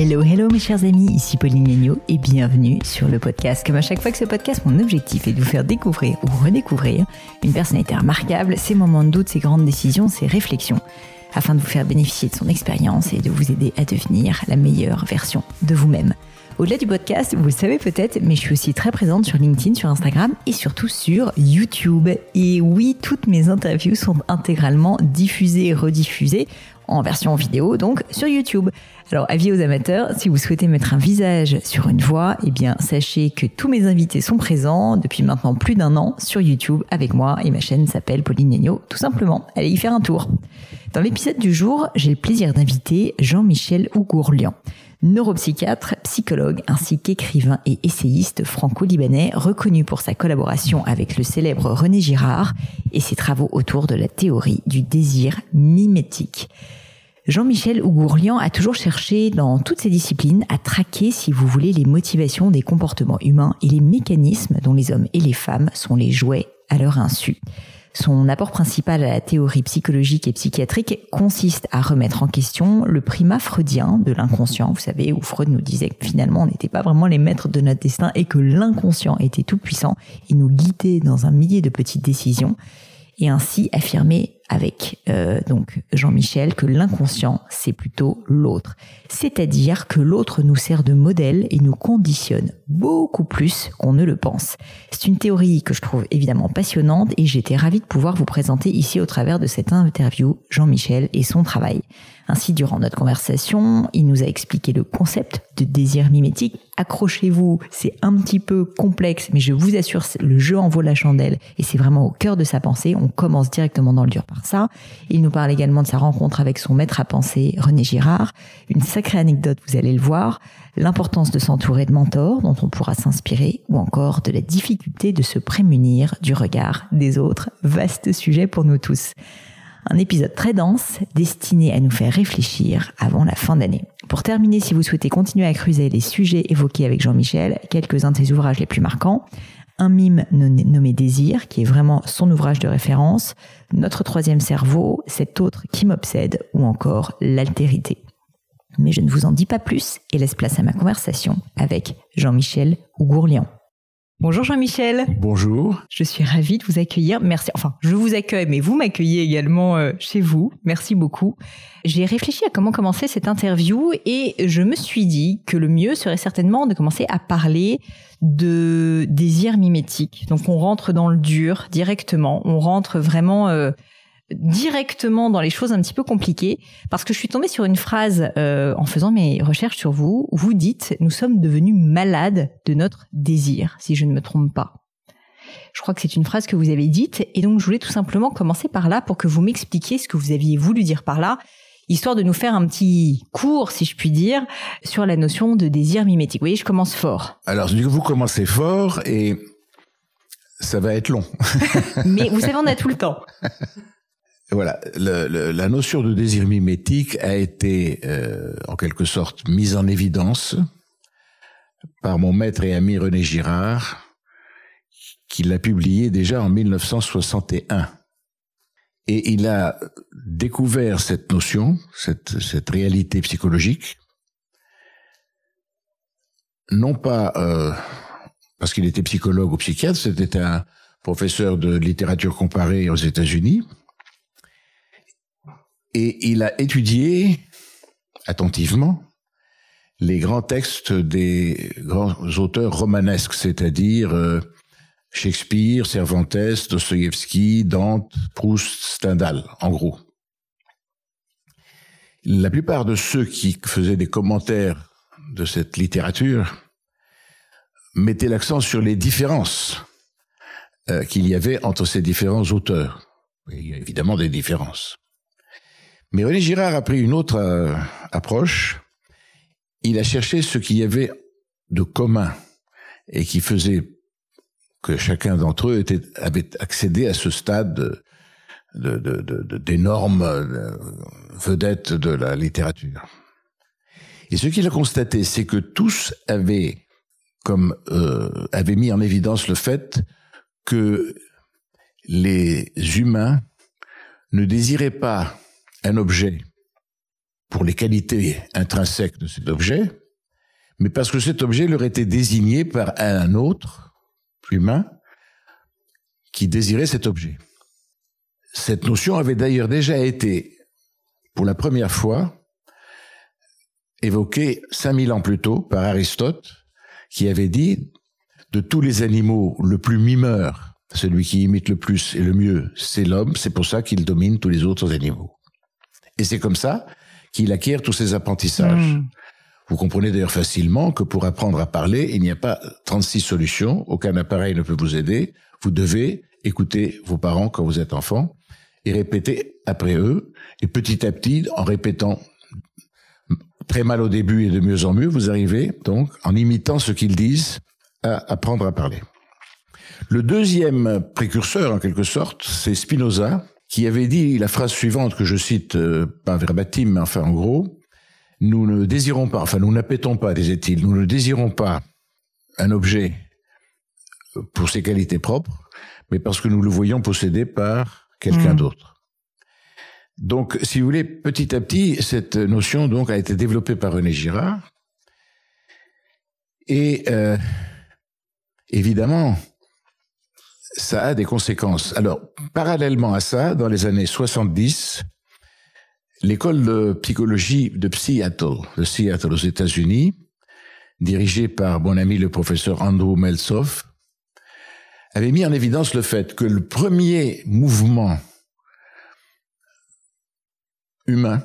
Hello, hello mes chers amis, ici Pauline Legno et bienvenue sur le podcast. Comme à chaque fois que ce podcast, mon objectif est de vous faire découvrir ou redécouvrir une personnalité remarquable, ses moments de doute, ses grandes décisions, ses réflexions, afin de vous faire bénéficier de son expérience et de vous aider à devenir la meilleure version de vous-même. Au-delà du podcast, vous le savez peut-être, mais je suis aussi très présente sur LinkedIn, sur Instagram et surtout sur YouTube. Et oui, toutes mes interviews sont intégralement diffusées et rediffusées en version vidéo, donc sur YouTube. Alors, avis aux amateurs, si vous souhaitez mettre un visage sur une voix, eh bien, sachez que tous mes invités sont présents depuis maintenant plus d'un an sur YouTube avec moi et ma chaîne s'appelle Pauline Negno, tout simplement. Allez y faire un tour. Dans l'épisode du jour, j'ai le plaisir d'inviter Jean-Michel Ougourlian neuropsychiatre, psychologue ainsi qu'écrivain et essayiste franco-libanais reconnu pour sa collaboration avec le célèbre René Girard et ses travaux autour de la théorie du désir mimétique. Jean-Michel Ougourlian a toujours cherché dans toutes ses disciplines à traquer, si vous voulez, les motivations des comportements humains et les mécanismes dont les hommes et les femmes sont les jouets à leur insu. Son apport principal à la théorie psychologique et psychiatrique consiste à remettre en question le primat freudien de l'inconscient. Vous savez, où Freud nous disait que finalement on n'était pas vraiment les maîtres de notre destin et que l'inconscient était tout puissant et nous guidait dans un millier de petites décisions et ainsi affirmer avec euh, donc Jean-Michel que l'inconscient c'est plutôt l'autre, c'est-à-dire que l'autre nous sert de modèle et nous conditionne beaucoup plus qu'on ne le pense. C'est une théorie que je trouve évidemment passionnante et j'étais ravie de pouvoir vous présenter ici au travers de cette interview Jean-Michel et son travail. Ainsi, durant notre conversation, il nous a expliqué le concept de désir mimétique. Accrochez-vous, c'est un petit peu complexe, mais je vous assure, le jeu en vaut la chandelle et c'est vraiment au cœur de sa pensée. On commence directement dans le dur ça. Il nous parle également de sa rencontre avec son maître à penser, René Girard. Une sacrée anecdote, vous allez le voir. L'importance de s'entourer de mentors dont on pourra s'inspirer ou encore de la difficulté de se prémunir du regard des autres. Vaste sujet pour nous tous. Un épisode très dense destiné à nous faire réfléchir avant la fin d'année. Pour terminer, si vous souhaitez continuer à creuser les sujets évoqués avec Jean-Michel, quelques-uns de ses ouvrages les plus marquants. Un mime nommé Désir, qui est vraiment son ouvrage de référence, Notre troisième cerveau, cet autre qui m'obsède, ou encore L'altérité. Mais je ne vous en dis pas plus et laisse place à ma conversation avec Jean-Michel Ougourlian. Bonjour Jean-Michel. Bonjour. Je suis ravie de vous accueillir. Merci. Enfin, je vous accueille, mais vous m'accueillez également euh, chez vous. Merci beaucoup. J'ai réfléchi à comment commencer cette interview et je me suis dit que le mieux serait certainement de commencer à parler de désir mimétique. Donc on rentre dans le dur directement. On rentre vraiment euh, directement dans les choses un petit peu compliquées parce que je suis tombée sur une phrase euh, en faisant mes recherches sur vous. Où vous dites nous sommes devenus malades de notre désir, si je ne me trompe pas. Je crois que c'est une phrase que vous avez dite et donc je voulais tout simplement commencer par là pour que vous m'expliquiez ce que vous aviez voulu dire par là, histoire de nous faire un petit cours, si je puis dire, sur la notion de désir mimétique. Vous voyez, je commence fort. Alors, vous commencez fort et ça va être long. Mais vous savez, on a tout le temps. Voilà, la notion de désir mimétique a été euh, en quelque sorte mise en évidence par mon maître et ami René Girard, qui l'a publié déjà en 1961. Et il a découvert cette notion, cette, cette réalité psychologique, non pas euh, parce qu'il était psychologue ou psychiatre, c'était un, professeur de littérature comparée aux États-Unis. Et il a étudié attentivement les grands textes des grands auteurs romanesques, c'est-à-dire euh, Shakespeare, Cervantes, Dostoïevski, Dante, Proust, Stendhal, en gros. La plupart de ceux qui faisaient des commentaires de cette littérature mettaient l'accent sur les différences euh, qu'il y avait entre ces différents auteurs. Il y a évidemment des différences. Mais René Girard a pris une autre euh, approche. Il a cherché ce qu'il y avait de commun et qui faisait que chacun d'entre eux avait accédé à ce stade d'énormes de, vedettes de la littérature. Et ce qu'il a constaté, c'est que tous avaient, comme euh, avaient mis en évidence le fait que les humains ne désiraient pas un objet pour les qualités intrinsèques de cet objet, mais parce que cet objet leur était désigné par un autre humain qui désirait cet objet. Cette notion avait d'ailleurs déjà été, pour la première fois, évoquée 5000 ans plus tôt par Aristote, qui avait dit, de tous les animaux, le plus mimeur, celui qui imite le plus et le mieux, c'est l'homme, c'est pour ça qu'il domine tous les autres animaux. Et c'est comme ça qu'il acquiert tous ses apprentissages. Hmm. Vous comprenez d'ailleurs facilement que pour apprendre à parler, il n'y a pas 36 solutions, aucun appareil ne peut vous aider. Vous devez écouter vos parents quand vous êtes enfant et répéter après eux. Et petit à petit, en répétant très mal au début et de mieux en mieux, vous arrivez donc, en imitant ce qu'ils disent, à apprendre à parler. Le deuxième précurseur, en quelque sorte, c'est Spinoza, qui avait dit la phrase suivante que je cite, euh, pas verbatim, mais enfin en gros, nous ne désirons pas, enfin nous n'appétons pas, disait-il, nous ne désirons pas un objet pour ses qualités propres, mais parce que nous le voyons possédé par quelqu'un mmh. d'autre. Donc, si vous voulez, petit à petit, cette notion donc a été développée par René Girard. Et euh, évidemment, ça a des conséquences. Alors, parallèlement à ça, dans les années 70, l'école de psychologie de Seattle, de Seattle aux États-Unis, dirigée par mon ami le professeur Andrew Meltzoff, avait mis en évidence le fait que le premier mouvement humain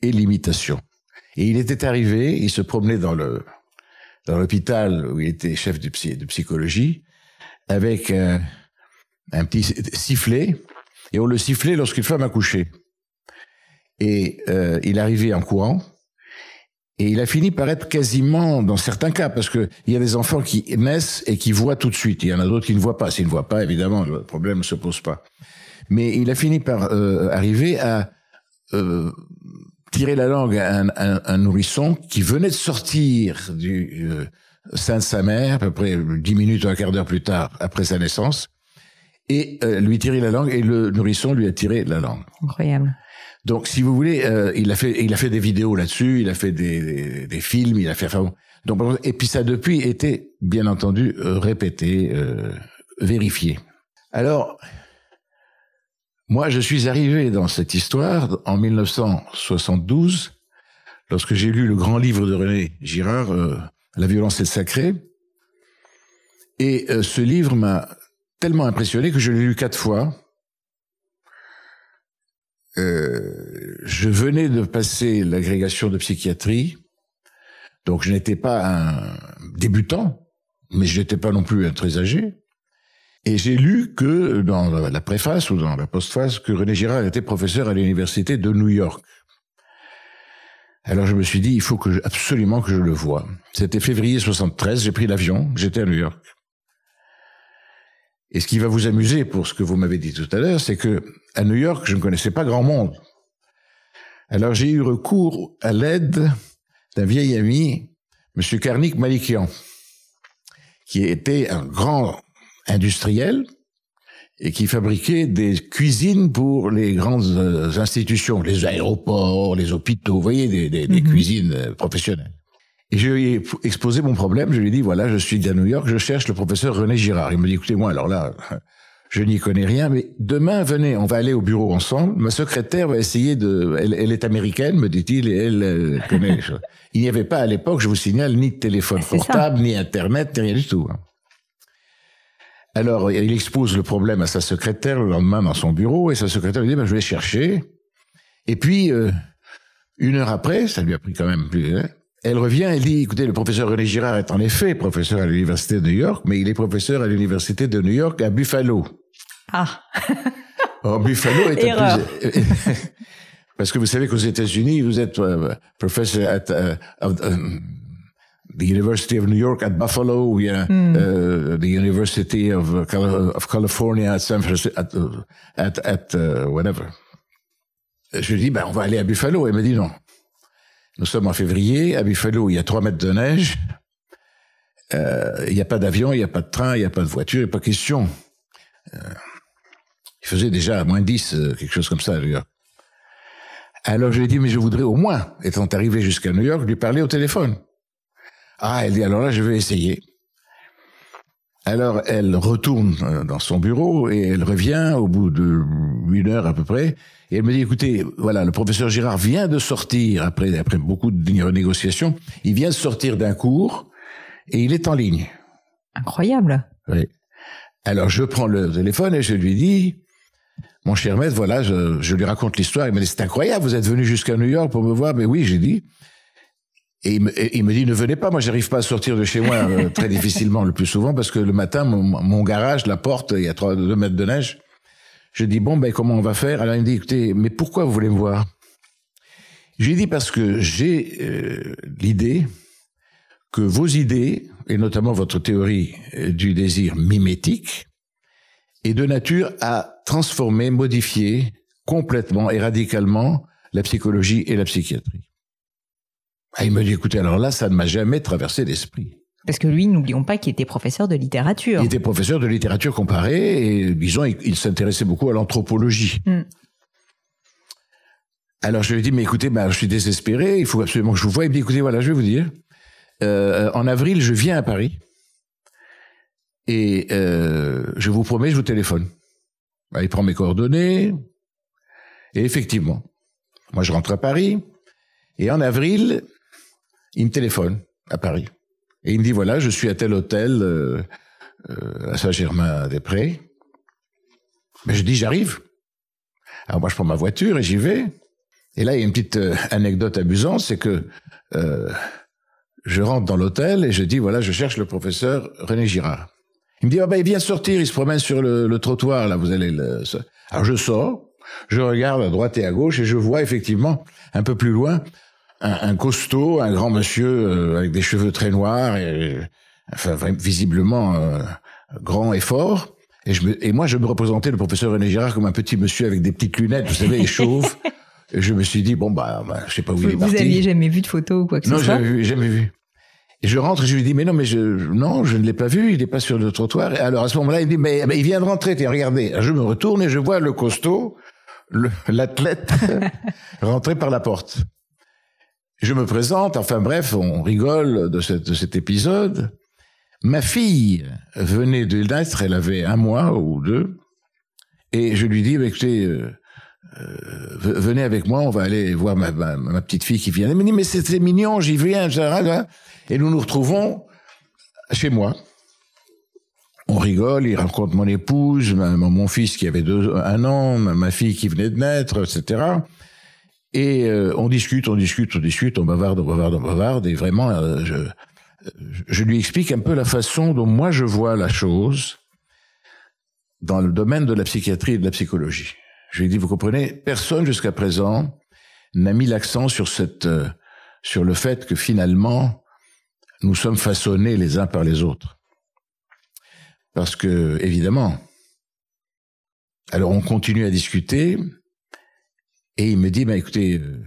est l'imitation. Et il était arrivé, il se promenait dans l'hôpital où il était chef de, de psychologie, avec un, petit sifflet, et on le sifflait lorsqu'une femme accouchait. Et euh, il arrivait en courant, et il a fini par être quasiment, dans certains cas, parce que il y a des enfants qui naissent et qui voient tout de suite. Il y en a d'autres qui ne voient pas. S'ils ne voient pas, évidemment, le problème ne se pose pas. Mais il a fini par euh, arriver à euh, tirer la langue à un, un, un, nourrisson qui venait de sortir du euh, sein de sa mère, à peu près dix minutes ou un quart d'heure plus tard après sa naissance, et euh, lui tirer la langue, et le nourrisson lui a tiré la langue. Incroyable. Donc, si vous voulez, euh, il a fait, il a fait des vidéos là-dessus, il a fait des, des, des, films, il a fait, enfin, donc, et puis ça depuis été, bien entendu, euh, répété, euh, vérifié. Alors, moi, je suis arrivé dans cette histoire en 1972, lorsque j'ai lu le grand livre de René Girard, La violence est sacrée. Et ce livre m'a tellement impressionné que je l'ai lu quatre fois euh, je venais de passer l'agrégation de psychiatrie, donc je n'étais pas un débutant, mais je n'étais pas non plus un très âgé. Et j'ai lu que dans la préface ou dans la postface que René Girard était professeur à l'université de New York. Alors je me suis dit, il faut absolument que je le voie. C'était février 73, j'ai pris l'avion, j'étais à New York. Et ce qui va vous amuser pour ce que vous m'avez dit tout à l'heure, c'est que à New York, je ne connaissais pas grand monde. Alors j'ai eu recours à l'aide d'un vieil ami, Monsieur Karnik Malikian, qui était un grand industriel et qui fabriquait des cuisines pour les grandes euh, institutions, les aéroports, les hôpitaux, vous voyez, des, des, des mhm. cuisines euh, professionnelles. Et je lui ai exposé mon problème. Je lui ai dit, voilà, je suis à New York, je cherche le professeur René Girard. Il me dit, écoutez, moi, alors là, je n'y connais rien, mais demain, venez, on va aller au bureau ensemble. Ma secrétaire va essayer de... Elle, elle est américaine, me dit-il, et elle, elle connaît les choses. Il n'y avait pas à l'époque, je vous signale, ni de téléphone portable, ni Internet, ni rien du tout. Hein. Alors, il expose le problème à sa secrétaire le lendemain dans son bureau, et sa secrétaire lui dit, ben, je vais chercher. Et puis, euh, une heure après, ça lui a pris quand même plus... Hein, elle revient, elle dit, écoutez, le professeur René Girard est en effet professeur à l'université de New York, mais il est professeur à l'université de New York à Buffalo. Ah. oh, Buffalo est un plus... Parce que vous savez qu'aux États-Unis, vous êtes euh, professeur at uh, of, um, the University of New York at Buffalo, ou mm. uh, the University of, of California at San Francisco, at, uh, at, at uh, whatever. Je lui dis, ben, on va aller à Buffalo. Elle me dit non. Nous sommes en février, à Buffalo, il y a trois mètres de neige, euh, il n'y a pas d'avion, il n'y a pas de train, il n'y a pas de voiture, il n'y a pas question. Euh, il faisait déjà moins 10, euh, quelque chose comme ça, d'ailleurs. Alors je lui ai dit, mais je voudrais au moins, étant arrivé jusqu'à New York, lui parler au téléphone. Ah, elle dit, alors là, je vais essayer. Alors elle retourne dans son bureau et elle revient au bout de une heure à peu près et elle me dit, écoutez, voilà, le professeur Girard vient de sortir, après, après beaucoup de renégociations, il vient de sortir d'un cours et il est en ligne. Incroyable. Oui. Alors je prends le téléphone et je lui dis, mon cher maître, voilà, je, je lui raconte l'histoire. Il me dit, c'est incroyable, vous êtes venu jusqu'à New York pour me voir. Mais oui, j'ai dit. Et il, me, il me, dit, ne venez pas, moi j'arrive pas à sortir de chez moi euh, très difficilement le plus souvent parce que le matin, mon, mon garage, la porte, il y a trois, deux mètres de neige. Je dis, bon, ben, comment on va faire? Alors il me dit, écoutez, mais pourquoi vous voulez me voir? J'ai dit parce que j'ai euh, l'idée que vos idées, et notamment votre théorie euh, du désir mimétique, est de nature à transformer, modifier complètement et radicalement la psychologie et la psychiatrie. Ah, il me dit, écoutez, alors là, ça ne m'a jamais traversé l'esprit. Parce que lui, n'oublions pas qu'il était professeur de littérature. Il était professeur de littérature comparée et, disons, il, s'intéressait beaucoup à l'anthropologie. Mm. Alors je lui ai dit, mais écoutez, bah, je suis désespéré, il faut absolument que je vous voie. Il me dit, écoutez, voilà, je vais vous dire. Euh, en avril, je viens à Paris et euh, je vous promets, je vous téléphone. Bah, il prend mes coordonnées et effectivement, moi je rentre à Paris et en avril, il me téléphone à Paris. Et il me dit, voilà, je suis à tel hôtel euh, euh, à Saint-Germain-des-Prés. Mais je dis, j'arrive. Alors moi, je prends ma voiture et j'y vais. Et là, il y a une petite euh, anecdote amusante, c'est que je rentre dans l'hôtel et je dis, voilà, je cherche le professeur René Girard. Il me dit, ah ben, il vient sortir, il se promène sur le, le trottoir, là, vous allez le... Alors je sors, je regarde à droite et à gauche et je vois effectivement, un peu plus loin, un, un, costaud, un grand monsieur euh, avec des cheveux très noirs et enfin visiblement euh, grand et fort. Et, je me, et moi, je me représentais le professeur René Girard comme un petit monsieur avec des petites lunettes, vous savez, et chauve. et je me suis dit bon bah, bah je sais pas où vous, il est parti. Vous aviez jamais vu de photo ou quoi que non, ce soit Non, jamais vu, jamais vu. Et je rentre et je lui dis mais non mais je non je ne l'ai pas vu, il n'est pas sur le trottoir. Et alors à ce moment-là il me dit mais, mais il vient de rentrer, tiens regardez. je me retourne et je vois le costaud, l'athlète rentrer par la porte. Je me présente, enfin bref, on rigole de, cet épisode. Ma fille venait de naître, elle avait un mois ou deux, et je lui dis, bah, écoutez, euh, euh, venez avec moi, on va aller voir ma, petite fille qui vient. Elle me dit, mais c'est mignon, j'y viens, et nous nous retrouvons chez moi. On rigole, il raconte mon épouse, mon fils qui avait un an, ma fille qui venait de naître, etc. Et euh, on discute, on discute, on discute, on bavarde, on bavarde, on bavarde, et vraiment, euh, je, je lui explique un peu la façon dont moi je vois la chose dans le domaine de la psychiatrie et de la psychologie. Je lui dis, vous comprenez, personne jusqu'à présent n'a mis l'accent sur cette, euh, sur le fait que finalement, nous sommes façonnés les uns par les autres. Parce que, évidemment, alors on continue à discuter, et il me dit, bah, écoutez, euh,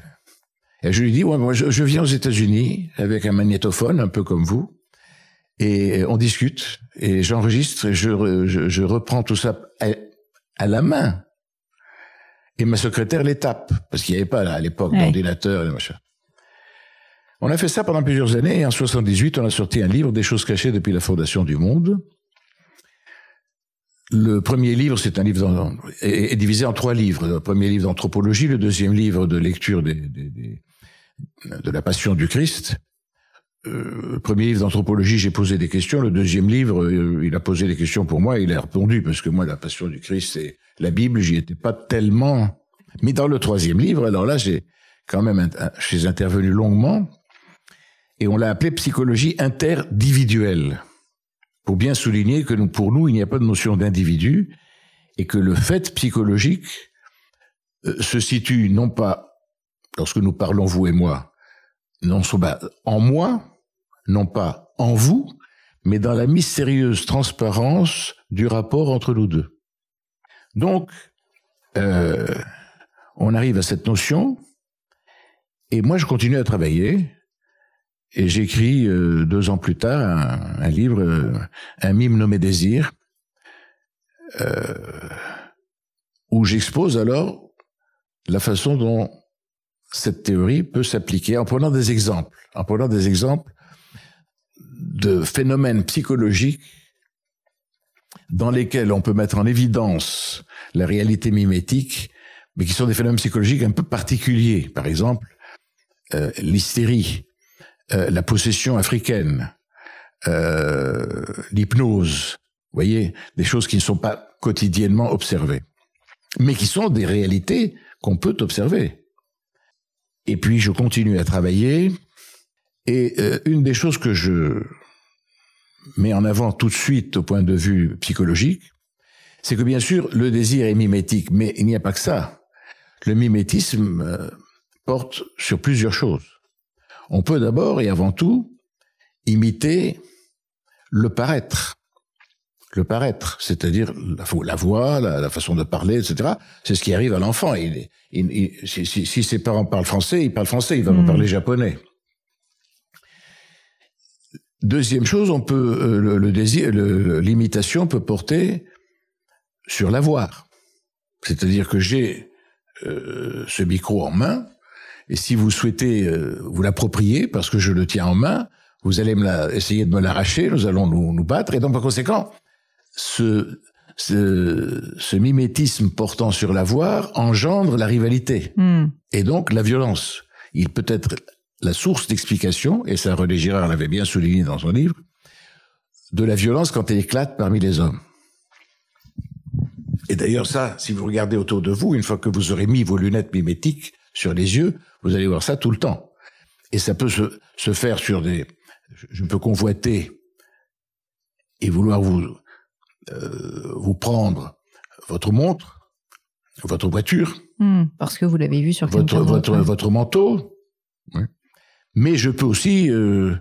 et je lui dis, ouais, moi, je, viens aux États-Unis avec un magnétophone, un peu comme vous, et on discute, et j'enregistre, et je, je, je, reprends tout ça à, la main. Et ma secrétaire les tape, parce qu'il n'y avait pas à l'époque d'ordinateur et machin. On a fait ça pendant plusieurs années et en 78, on a sorti un livre, Des choses cachées depuis la fondation du monde. Le premier livre, c'est un livre est, divisé en trois livres. Le premier livre d'anthropologie, le deuxième livre de lecture des, de la Passion du Christ. Euh, le premier livre d'anthropologie, j'ai posé des questions. Le deuxième livre, euh, il a posé des questions pour moi et il a répondu parce que moi, la Passion du Christ et la Bible, j'y étais pas tellement. Mais dans le troisième livre, alors là, j'ai quand même, j'ai intervenu longuement et on l'a appelé psychologie interdividuelle pour bien souligner que pour nous, il n'y a pas de notion d'individu et que le fait psychologique euh, se situe non pas, lorsque nous parlons vous et moi, non pas en moi, non pas en vous, mais dans la mystérieuse transparence du rapport entre nous deux. Donc, euh, on arrive à cette notion, et moi je continue à travailler, et j'écris euh, deux ans plus tard un, livre, euh, un mime nommé Désir, euh, où j'expose alors la façon dont cette théorie peut s'appliquer en prenant des exemples, en prenant des exemples de phénomènes psychologiques dans lesquels on peut mettre en évidence la réalité mimétique, mais qui sont des phénomènes psychologiques un peu particuliers. Par exemple, l'hystérie, euh, la possession africaine, euh, l'hypnose, vous voyez, des choses qui ne sont pas quotidiennement observées, mais qui sont des réalités qu'on peut observer. Et puis je continue à travailler, et euh, une des choses que je mets en avant tout de suite au point de vue psychologique, c'est que bien sûr le désir est mimétique, mais il n'y a pas que ça. Le mimétisme porte sur plusieurs choses. On peut d'abord et avant tout imiter le paraître. Le paraître, c'est-à-dire la, voix, la, façon de parler, etc. C'est ce qui arrive à l'enfant. si, ses parents parlent français, il parle français, il va mmh. parler japonais. Deuxième chose, on peut euh, le, désir, l'imitation peut porter sur l'avoir. C'est-à-dire que j'ai euh, ce micro en main, et si vous souhaitez euh, vous l'approprier, parce que je le tiens en main, vous allez me la, essayer de me l'arracher, nous allons nous, nous, battre. Et donc, par conséquent, ce, ce, ce mimétisme portant sur l'avoir engendre la rivalité. Hmm. Et donc, la violence. Il peut être la source d'explication, et ça René Girard l'avait bien souligné dans son livre, de la violence quand elle éclate parmi les hommes. Et d'ailleurs, ça, si vous regardez autour de vous, une fois que vous aurez mis vos lunettes mimétiques sur les yeux, vous allez voir ça tout le temps. Et ça peut se, se faire sur des... Je peux convoiter et vouloir vous, euh, vous prendre votre montre, votre voiture. Hmm, parce que vous l'avez vu sur votre, votre, votre manteau. Mais je peux aussi, euh,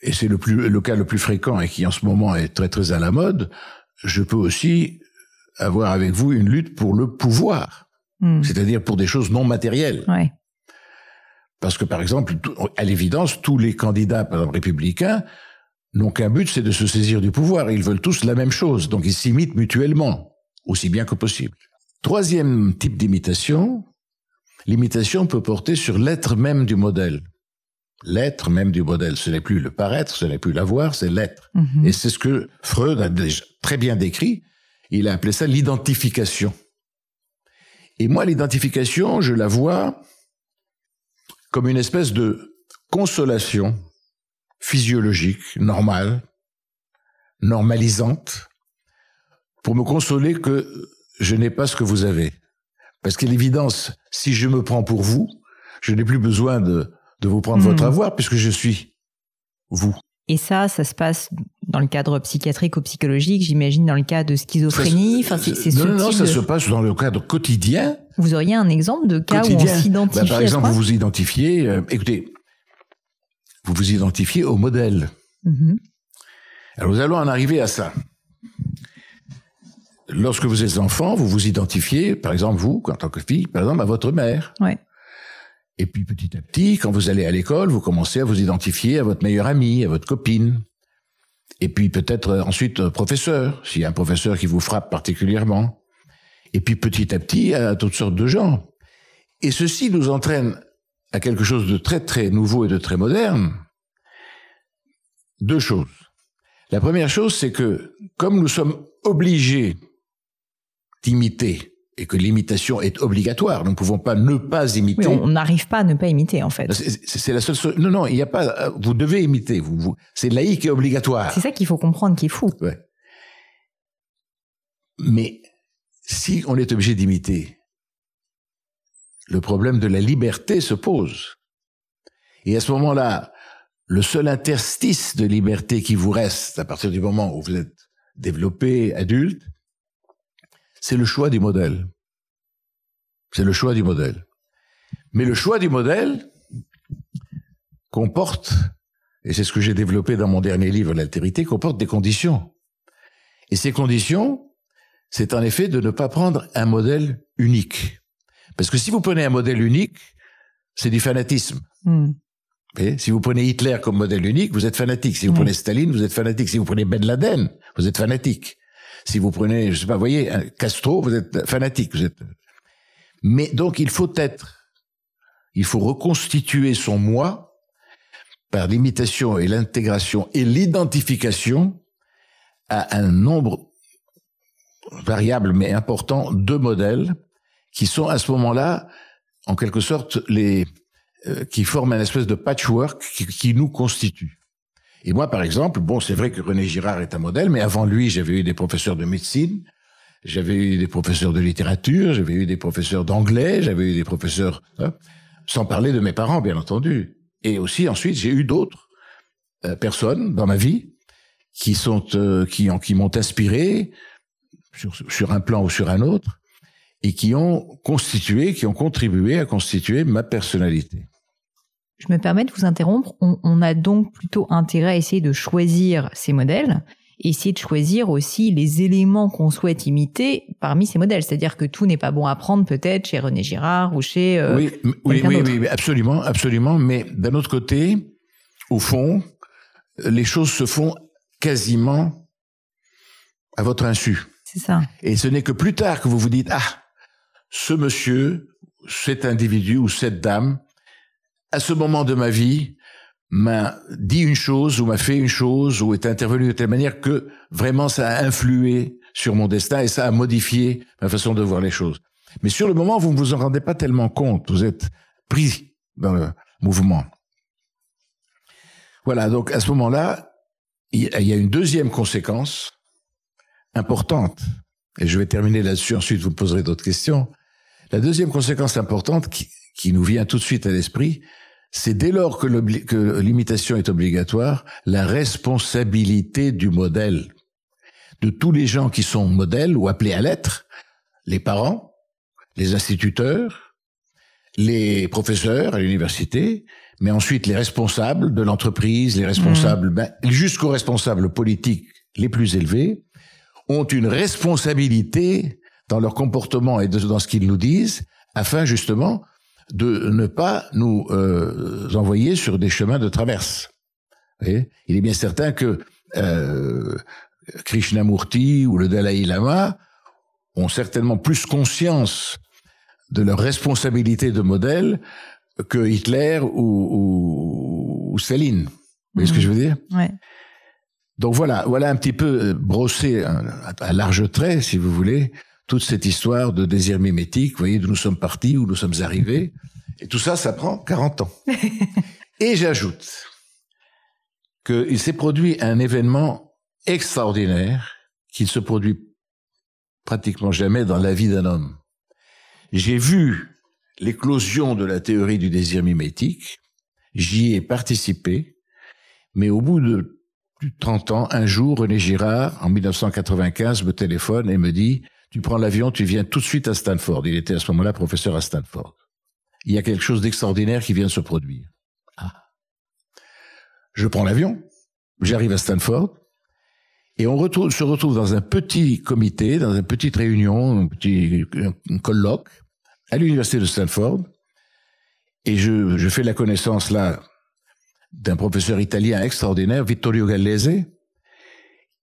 et c'est le, plus, le cas le plus fréquent et qui en ce moment est très très à la mode, je peux aussi avoir avec vous une lutte pour le pouvoir. Hmm. c'est-à-dire pour des choses non matérielles. Parce que, par exemple, à l'évidence, tous les candidats, par exemple, républicains, n'ont qu'un but, c'est de se saisir du pouvoir. Ils veulent tous la même chose, donc ils s'imitent mutuellement, aussi bien que possible. Troisième type d'imitation, l'imitation peut porter sur l'être même du modèle. L'être même du modèle, ce n'est plus le paraître, ce n'est plus l'avoir, c'est l'être. Mhm. Et c'est ce que Freud a déjà très bien décrit. Il a appelé ça l'identification. Et moi, l'identification, je la vois comme une espèce de consolation physiologique, normale, normalisante, pour me consoler que je n'ai pas ce que vous avez. Parce qu'à l'évidence, si je me prends pour vous, je n'ai plus besoin de, de vous prendre votre hmm. avoir puisque je suis vous. Et ça, ça se passe dans le cadre psychiatrique ou psychologique, j'imagine dans le cas de schizophrénie. Enfin, c'est, non, non, ça se passe dans le cadre quotidien. Vous auriez un exemple de cas où on s'identifie bah, Par exemple, vous vous identifiez. Euh, écoutez, vous vous identifiez au modèle. Mm-hmm. Alors, nous allons en arriver à ça. Lorsque vous êtes enfant, vous vous identifiez, par exemple, vous, en tant que fille, par exemple, à votre mère. Ouais. Et puis petit à petit, quand vous allez à l'école, vous commencez à vous identifier à votre meilleure amie, à votre copine. Et puis peut-être euh, ensuite euh, professeur, s'il y a un professeur qui vous frappe particulièrement. Et puis petit à petit, à toutes sortes de gens. Et ceci nous entraîne à quelque chose de très très nouveau et de très moderne, deux choses. La première chose, c'est que comme nous sommes obligés d'imiter et que l'imitation est obligatoire, nous ne pouvons pas ne pas imiter. on n'arrive pas à ne pas imiter en fait. C'est la seule. Non, non, il n'y a pas. Vous devez imiter. Vous, vous c'est laïque et obligatoire. C'est ça qu'il faut comprendre, qui est fou. Ouais. Mais si on est obligé d'imiter, le problème de la liberté se pose. Et à ce moment-là, le seul interstice de liberté qui vous reste à partir du moment où vous êtes développé, adulte, c'est le choix du modèle. C'est le choix du modèle. Mais le choix du modèle comporte, et c'est ce que j'ai développé dans mon dernier livre, L'altérité, comporte des conditions. Et ces conditions, c'est en effet de ne pas prendre un modèle unique. Parce que si vous prenez un modèle unique, c'est du fanatisme. Hmm. si vous prenez Hitler comme modèle unique, vous êtes fanatique. Si vous prenez Staline, vous êtes fanatique. Si vous prenez Ben Laden, vous êtes fanatique. Si vous prenez, je sais pas, vous voyez, Castro, vous êtes fanatique. Vous êtes. Mais donc, il faut être, il faut reconstituer son moi par l'imitation et l'intégration et l'identification à un nombre variable mais important de modèles qui sont à ce moment-là, en quelque sorte, les euh, qui forment un espèce de patchwork qui, qui, nous constitue. Et moi, par exemple, bon, c'est vrai que René Girard est un modèle, mais avant lui, j'avais eu des professeurs de médecine, j'avais eu des professeurs de littérature, j'avais eu des professeurs d'anglais, j'avais eu des professeurs, hein, sans parler de mes parents, bien entendu. Et aussi, ensuite, j'ai eu d'autres euh, personnes dans ma vie qui sont, euh, qui, qui m'ont inspiré sur, sur un plan ou sur un autre, et qui ont constitué, qui ont contribué à constituer ma personnalité. Je me permets de vous interrompre. On, a donc plutôt intérêt à essayer de choisir ces modèles essayer de choisir aussi les éléments qu'on souhaite imiter parmi ces modèles. C'est-à-dire que tout n'est pas bon à prendre peut-être chez René Girard ou chez euh, oui, oui, oui, oui, absolument, absolument. Mais d'un autre côté, au fond, les choses se font quasiment à votre insu. C'est ça. Et ce n'est que plus tard que vous vous dites ah ce monsieur, cet individu ou cette dame, à ce moment de ma vie, m'a dit une chose ou m'a fait une chose ou est intervenu de telle manière que vraiment ça a influé sur mon destin et ça a modifié ma façon de voir les choses. Mais sur le moment, vous ne vous en rendez pas tellement compte. Vous êtes pris dans le mouvement. Voilà, donc à ce moment-là, il y a une deuxième conséquence importante, et je vais terminer là-dessus, ensuite vous poserez d'autres questions, la deuxième conséquence importante qui, nous vient tout de suite à l'esprit, c'est dès lors que l'imitation est obligatoire, la responsabilité du modèle, de tous les gens qui sont modèles ou appelés à l'être, les parents, les instituteurs, les professeurs à l'université, mais ensuite les responsables de l'entreprise, les responsables, mmh. ben, jusqu'aux responsables politiques les plus élevés, ont une responsabilité dans leur comportement et dans ce qu'ils nous disent, afin justement de ne pas nous euh, envoyer sur des chemins de traverse. Il est bien certain que euh, Krishnamurti ou le Dalai Lama ont certainement plus conscience de leur responsabilité de modèle que Hitler ou, ou, Staline. Vous voyez ce que je veux dire? Ouais. Donc voilà, voilà un petit peu brossé à large trait, si vous voulez, toute cette histoire de désir mimétique, vous voyez, d'où nous sommes partis, où nous sommes arrivés. Et tout ça, ça prend 40 ans. Et j'ajoute qu'il s'est produit un événement extraordinaire qui ne se produit pratiquement jamais dans la vie d'un homme. J'ai vu l'éclosion de la théorie du désir mimétique, j'y ai participé, mais au bout de plus de 30 ans, un jour, René Girard, en 1995, me téléphone et me dit tu prends l'avion, tu viens tout de suite à Stanford. Il était à ce moment-là professeur à Stanford. Il y a quelque chose d'extraordinaire qui vient de se produire. Ah. Je prends l'avion, j'arrive à Stanford, et on se retrouve dans un petit comité, dans une petite réunion, un petit colloque, à l'université de Stanford, et je, je fais la connaissance là d'un professeur italien extraordinaire, Vittorio Gallese,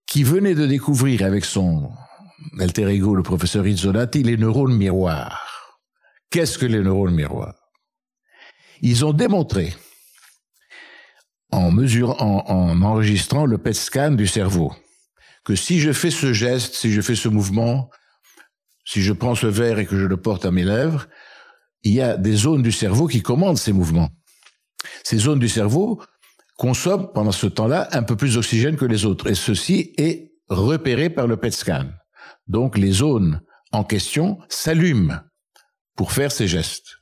qui venait de découvrir avec son alter ego, le professeur Izzolati, les neurones miroirs. Qu'est-ce que les neurones miroirs? Ils ont démontré, en en, enregistrant le PET scan du cerveau, que si je fais ce geste, si je fais ce mouvement, si je prends ce verre et que je le porte à mes lèvres, il y a des zones du cerveau qui commandent ces mouvements. Ces zones du cerveau consomment pendant ce temps-là un peu plus d'oxygène que les autres. Et ceci est repéré par le PET scan. Donc les zones en question s'allument pour faire ces gestes.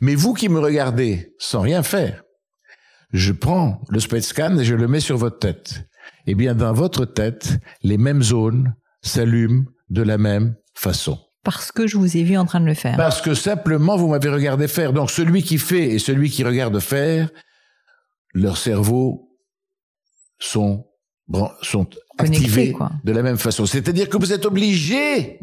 Mais vous qui me regardez sans rien faire, je prends le PET scan et je le mets sur votre tête. Eh bien, dans votre tête, les mêmes zones s'allument de la même façon. Parce que je vous ai vu en train de le faire. Parce que simplement vous m'avez regardé faire. Donc celui qui fait et celui qui regarde faire, leurs cerveaux sont sont activés de la même façon. C'est-à-dire que vous êtes obligé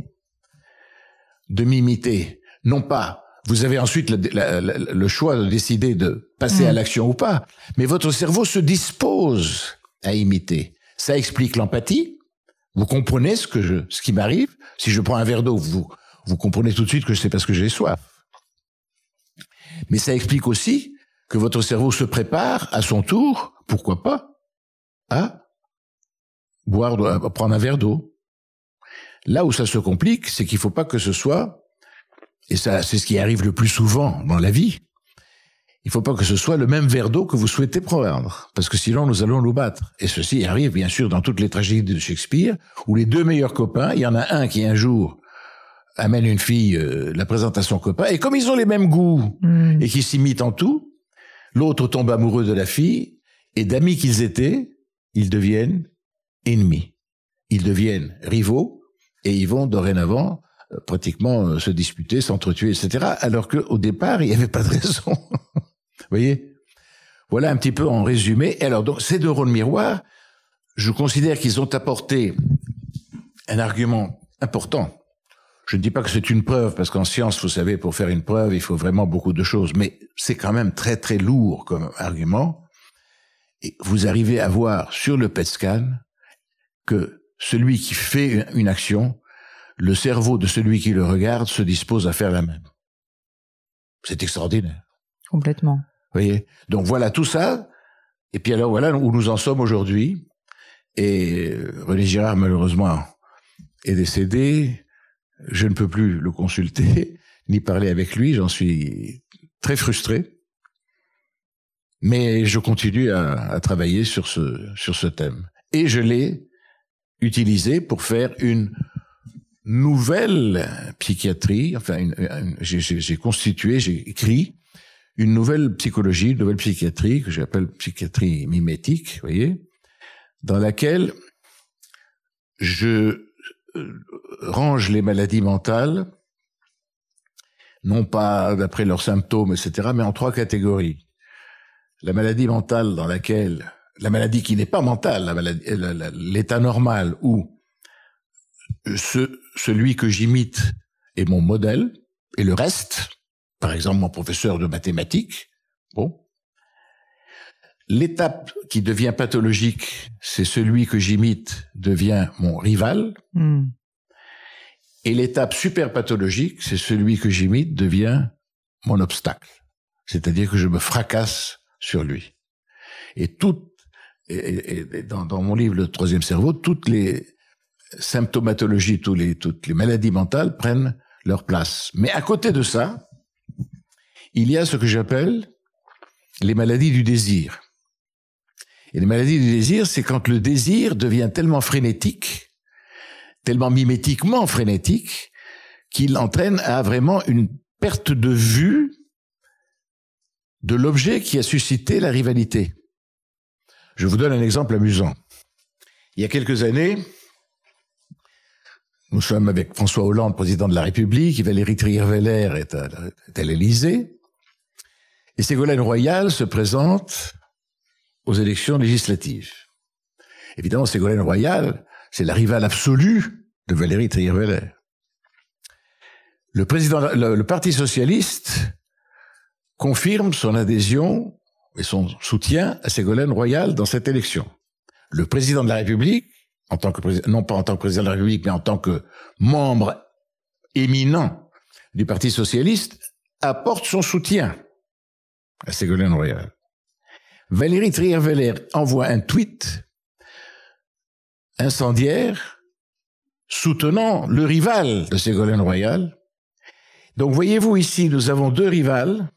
de m'imiter, non pas. Vous avez ensuite le, choix de décider de passer à mm. l'action ou pas, mais votre cerveau se dispose à imiter. Ça explique l'empathie. Vous comprenez ce que je, ce qui m'arrive. Si je prends un verre d'eau, vous, vous comprenez tout de suite que c'est parce que j'ai soif. Mais ça explique aussi que votre cerveau se prépare à son tour, pourquoi pas, à boire, à prendre un verre d'eau. Là où ça se complique, c'est qu'il faut pas que ce soit, et ça, c'est ce qui arrive le plus souvent dans la vie, il faut pas que ce soit le même verre d'eau que vous souhaitez prendre, parce que sinon nous allons nous battre. Et ceci arrive bien sûr dans toutes les tragédies de Shakespeare, où les deux meilleurs copains, il y en a un qui un jour amène une fille, euh, la présente à son copain, et comme ils ont les mêmes goûts hmm. et qu'ils s'imitent en tout, L'autre tombe amoureux de la fille, et d'amis qu'ils étaient, ils deviennent ennemis. Ils deviennent rivaux, et ils vont dorénavant euh, pratiquement euh, se disputer, s'entretuer, etc. Alors qu'au départ, il n'y avait pas de raison. Vous voyez? Voilà un petit peu en résumé. Alors, donc, ces deux rôles miroirs, je considère qu'ils ont apporté un argument important je ne dis pas que c'est une preuve, parce qu'en science, vous savez, pour faire une preuve, il faut vraiment beaucoup de choses, mais c'est quand même très très lourd comme argument. Vous arrivez à voir sur le PET scan que celui qui fait une action, le cerveau de celui qui le regarde se dispose à faire la même. C'est extraordinaire. Complètement. Vous voyez? Donc voilà tout ça. Et puis alors voilà où nous en sommes aujourd'hui. Et René Girard, malheureusement, est décédé je ne peux plus le consulter ni parler avec lui, j'en suis très frustré. Mais je continue à, travailler sur ce, sur ce thème. Et je l'ai utilisé pour faire une nouvelle psychiatrie, enfin, j'ai constitué, j'ai écrit une nouvelle psychologie, une nouvelle psychiatrie que j'appelle psychiatrie mimétique, vous voyez, dans laquelle je euh, range les maladies mentales, non pas d'après leurs symptômes, etc., mais en trois catégories. La maladie mentale dans laquelle, la maladie qui n'est pas mentale, l'état normal où ce, celui que j'imite est mon modèle, et le reste, par exemple mon professeur de mathématiques, bon. L'étape qui devient pathologique, c'est celui que j'imite devient mon rival. Hmm. Et l'étape super pathologique, c'est celui que j'imite devient mon obstacle. C'est-à-dire que je me fracasse sur lui. Et et, dans, mon livre Le troisième cerveau, toutes les symptomatologies, toutes les maladies mentales prennent leur place. Mais à côté de ça, il y a ce que j'appelle les maladies du désir. Et les maladies du désir, c'est quand le désir devient tellement frénétique tellement mimétiquement frénétique qu'il entraîne à vraiment une perte de vue de l'objet qui a suscité la rivalité. Je vous donne un exemple amusant. Il y a quelques années, nous sommes avec François Hollande, président de la République, Valérie Trierweiler est à, à l'Élysée, et Ségolène Royal se présente aux élections législatives. Évidemment, Ségolène Royal c'est la rivale absolue de Valérie Trierweiler. Le le, Parti socialiste confirme son adhésion et son soutien à Ségolène Royal dans cette élection. Le président de la République, en tant que non pas en tant que président de la République, mais en tant que membre éminent du Parti socialiste, apporte son soutien à Ségolène Royal. Valérie Trier-Veller envoie un tweet incendiaire soutenant le rival de Ségolène Royal. Donc voyez-vous ici, nous avons deux rivales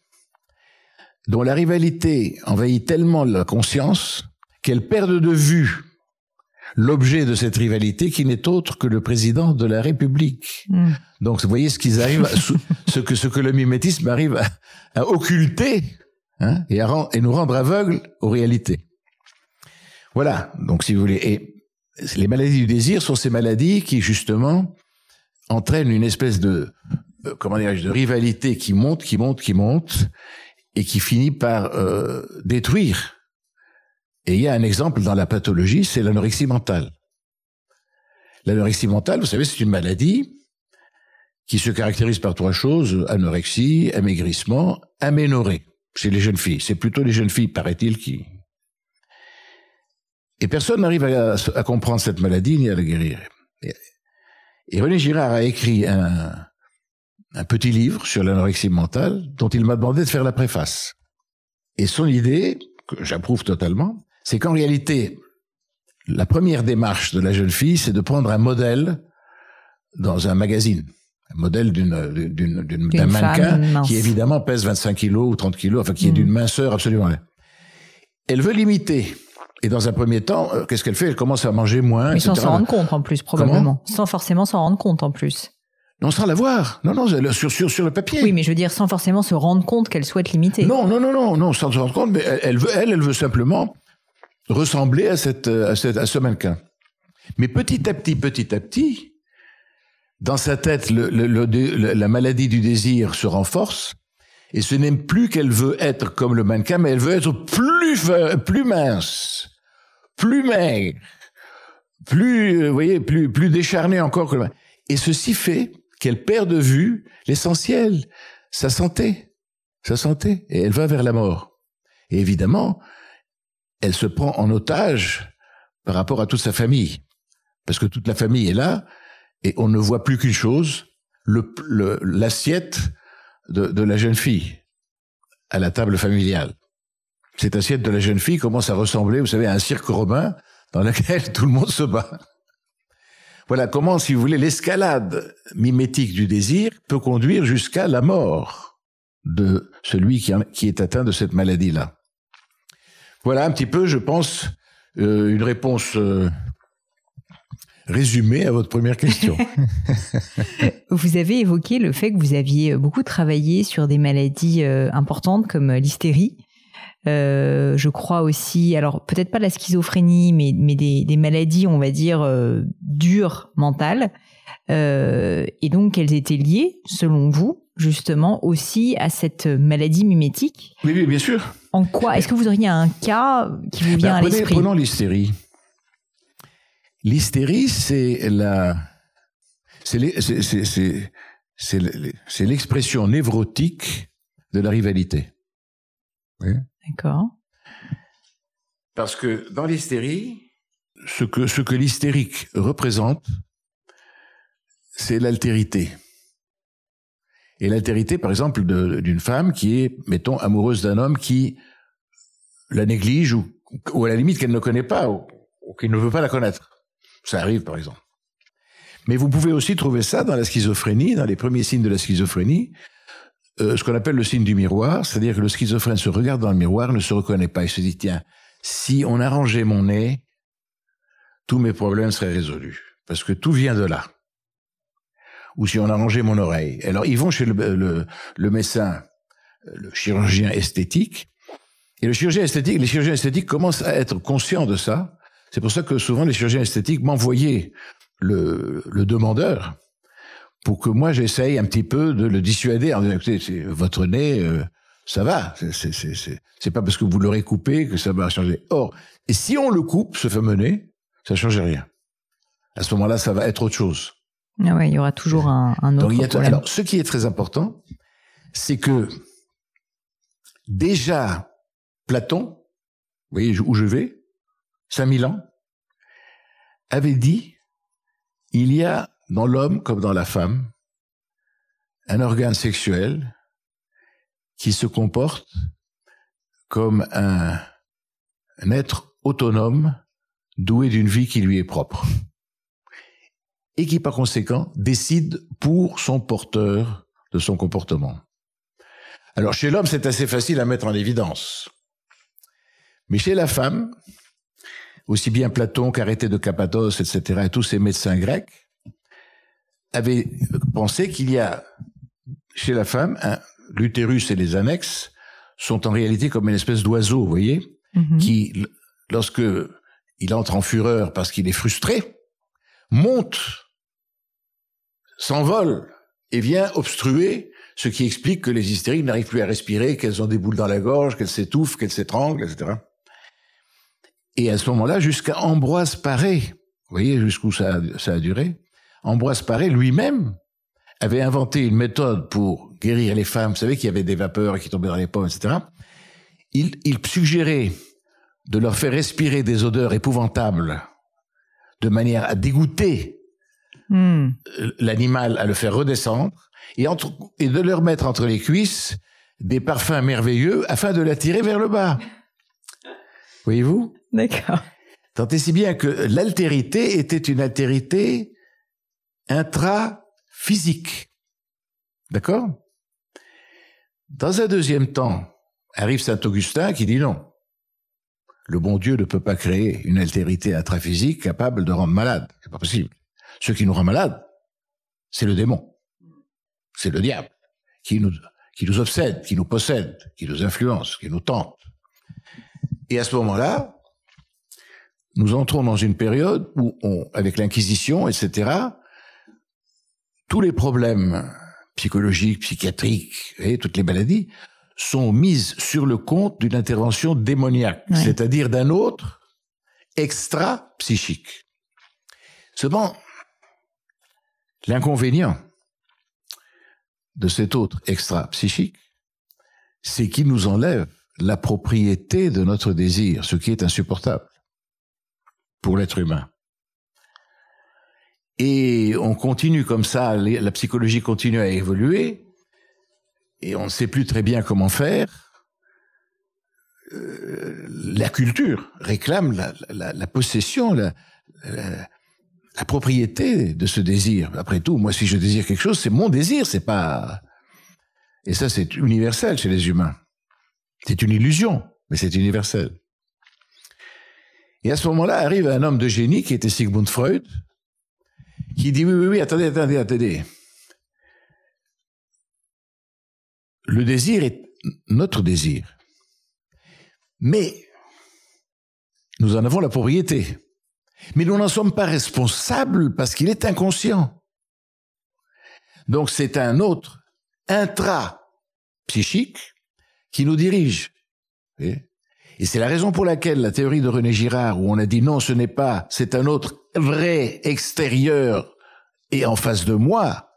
dont la rivalité envahit tellement la conscience qu'elles perdent de vue l'objet de cette rivalité qui n'est autre que le président de la République. Hmm. Donc vous voyez ce qu'ils arrivent, ce que ce que le mimétisme arrive à, occulter hein, et, à, et nous rendre aveugles aux réalités. Voilà. Donc si vous voulez, et les maladies du désir sont ces maladies qui justement entraînent une espèce de euh, comment dirais-je de rivalité qui monte, qui monte, qui monte et qui finit par euh, détruire. Et il y a un exemple dans la pathologie, c'est l'anorexie mentale. L'anorexie mentale, vous savez, c'est une maladie qui se caractérise par trois choses anorexie, amaigrissement, aménorrhée chez les jeunes filles. C'est plutôt les jeunes filles, paraît-il, qui et personne n'arrive à, à, comprendre cette maladie ni à la guérir. Et, René Girard a écrit un, un petit livre sur l'anorexie mentale dont il m'a demandé de faire la préface. Et son idée, que j'approuve totalement, c'est qu'en réalité, la première démarche de la jeune fille, c'est de prendre un modèle dans un magazine. Un modèle d'une, d'un mannequin qui évidemment pèse 25 kilos ou 30 kilos, enfin qui est mm. d'une minceur absolument. Elle veut l'imiter. Et dans un premier temps, euh, qu'est-ce qu'elle fait? Elle commence à manger moins. Mais sans s'en rendre compte en plus, probablement. sans forcément s'en rendre compte en plus. Non, sans la voir. Non, non, sur, sur, sur le papier. Oui, mais je veux dire, sans forcément se rendre compte qu'elle souhaite l'imiter. Non, non, non, non, non, sans se rendre compte, mais elle, veut, elle, elle veut simplement ressembler à cette, à cette, à ce mannequin. Mais petit à petit, petit à petit, dans sa tête, le, le, le, la maladie du désir se renforce. Et ce n'est plus qu'elle veut être comme le mannequin, mais elle veut être plus, plus mince, plus maigre, plus, euh, vous voyez, plus, plus décharné encore que le Et ceci fait qu'elle perd de vue l'essentiel, sa santé, sa santé, et elle va vers la mort. Et évidemment, elle se prend en otage par rapport à toute sa famille, parce que toute la famille est là, et on ne voit plus qu'une chose, l'assiette de, de la jeune fille à la table familiale cette assiette de la jeune fille commence à ressembler, vous savez, à un cirque romain dans lequel tout le monde se bat. Voilà comment, si vous voulez, l'escalade mimétique du désir peut conduire jusqu'à la mort de celui qui, est atteint de cette maladie-là. Voilà un petit peu, je pense, euh, une réponse euh, résumée à votre première question. vous avez évoqué le fait que vous aviez beaucoup travaillé sur des maladies euh, importantes comme l'hystérie. Euh, je crois aussi, alors peut-être pas la schizophrénie, mais, mais des, des maladies, on va dire, euh, dures mentales. Euh, et donc, elles étaient liées, selon vous, justement, aussi à cette maladie mimétique. Oui, oui, bien sûr. En quoi Est-ce que vous auriez un cas qui vous vient ben, à l'esprit? Prenons l'hystérie. L'hystérie, c'est la, c'est l'expression névrotique de la rivalité. Oui. D'accord. Parce que dans l'hystérie, ce que, l'hystérique représente, c'est l'altérité. Et l'altérité, par exemple, d'une femme qui est, mettons, amoureuse d'un homme qui la néglige ou, à la limite qu'elle ne connaît pas ou, ou qui ne veut pas la connaître. Ça arrive, par exemple. Mais vous pouvez aussi trouver ça dans la schizophrénie, dans les premiers signes de la schizophrénie, euh, ce qu'on appelle le signe du miroir, c'est-à-dire que le schizophrène se regarde dans le miroir, ne se reconnaît pas, il se dit tiens, si on arrangeait mon nez, tous mes problèmes seraient résolus, parce que tout vient de là. Ou si on arrangeait mon oreille. Alors ils vont chez le, médecin, le chirurgien esthétique, et le chirurgien esthétique, les chirurgiens esthétiques commencent à être conscients de ça. C'est pour ça que souvent les chirurgiens esthétiques m'envoyaient le demandeur pour que moi j'essaye un petit peu de le dissuader en disant écoutez, votre nez, euh, ça va, c'est pas parce que vous l'aurez coupé que ça va changer. Or, et si on le coupe, ce fameux nez, ça change rien. À ce moment-là, ça va être autre chose. Ah ouais, il y aura toujours un, un autre Donc, problème. Alors, ce qui est très important, c'est que déjà Platon, vous voyez où je vais, 5000 ans, avait dit il y a dans l'homme comme dans la femme, un organe sexuel qui se comporte comme un, être autonome, doué d'une vie qui lui est propre, et qui par conséquent décide pour son porteur de son comportement. Alors chez l'homme, c'est assez facile à mettre en évidence. Mais chez la femme, aussi bien Platon qu'Arrêté de Cappadoce, etc., et tous ces médecins grecs, avaient pensé qu'il y a chez la femme, l'utérus et les annexes sont en réalité comme une espèce d'oiseau, vous voyez, mhm. qui, lorsque il entre en fureur parce qu'il est frustré, monte, s'envole et vient obstruer ce qui explique que les hystériques n'arrivent plus à respirer, qu'elles ont des boules dans la gorge, qu'elles s'étouffent, qu'elles s'étranglent, etc. Et à ce moment-là, jusqu'à Ambroise Paré, vous voyez jusqu'où ça, a duré, Ambroise Paré lui-même avait inventé une méthode pour guérir les femmes. Vous savez qu'il y avait des vapeurs qui tombaient dans les pommes, etc. Il, il suggérait de leur faire respirer des odeurs épouvantables de manière à dégoûter hmm. l'animal, à le faire redescendre, et, entre, et de leur mettre entre les cuisses des parfums merveilleux afin de l'attirer vers le bas. Voyez-vous? D'accord. Tant et si bien que l'altérité était une altérité intra-physique. D'accord? Dans un deuxième temps, arrive Saint Augustin qui dit non. Le bon Dieu ne peut pas créer une altérité intraphysique capable de rendre malade. C'est pas possible. Ce qui nous rend malade, c'est le démon. C'est le diable qui nous, qui nous obsède, qui nous possède, qui nous influence, qui nous tente. Et à ce moment-là, nous entrons dans une période où, avec l'Inquisition, etc., tous les problèmes psychologiques, psychiatriques, et toutes les maladies sont mises sur le compte d'une intervention démoniaque, c'est-à-dire d'un autre extra-psychique. Cependant, l'inconvénient de cet autre extra-psychique, c'est qu'il nous enlève la propriété de notre désir, ce qui est insupportable pour l'être humain. Et on continue comme ça, la psychologie continue à évoluer, et on ne sait plus très bien comment faire. Euh, la culture réclame la, possession, la, la, propriété de ce désir. Après tout, moi, si je désire quelque chose, c'est mon désir, c'est pas. Et ça, c'est universel chez les humains. C'est une illusion, mais c'est universel. Et à ce moment-là, arrive un homme de génie qui était Sigmund Freud, qui dit oui, oui, oui, attendez, attendez, attendez. Le désir est notre désir. Mais nous en avons la propriété. Mais nous n'en sommes pas responsables parce qu'il est inconscient. Donc c'est un autre intra-psychique qui nous dirige. Et c'est la raison pour laquelle la théorie de René Girard, où on a dit non, ce n'est pas, c'est un autre vrai extérieur et en face de moi,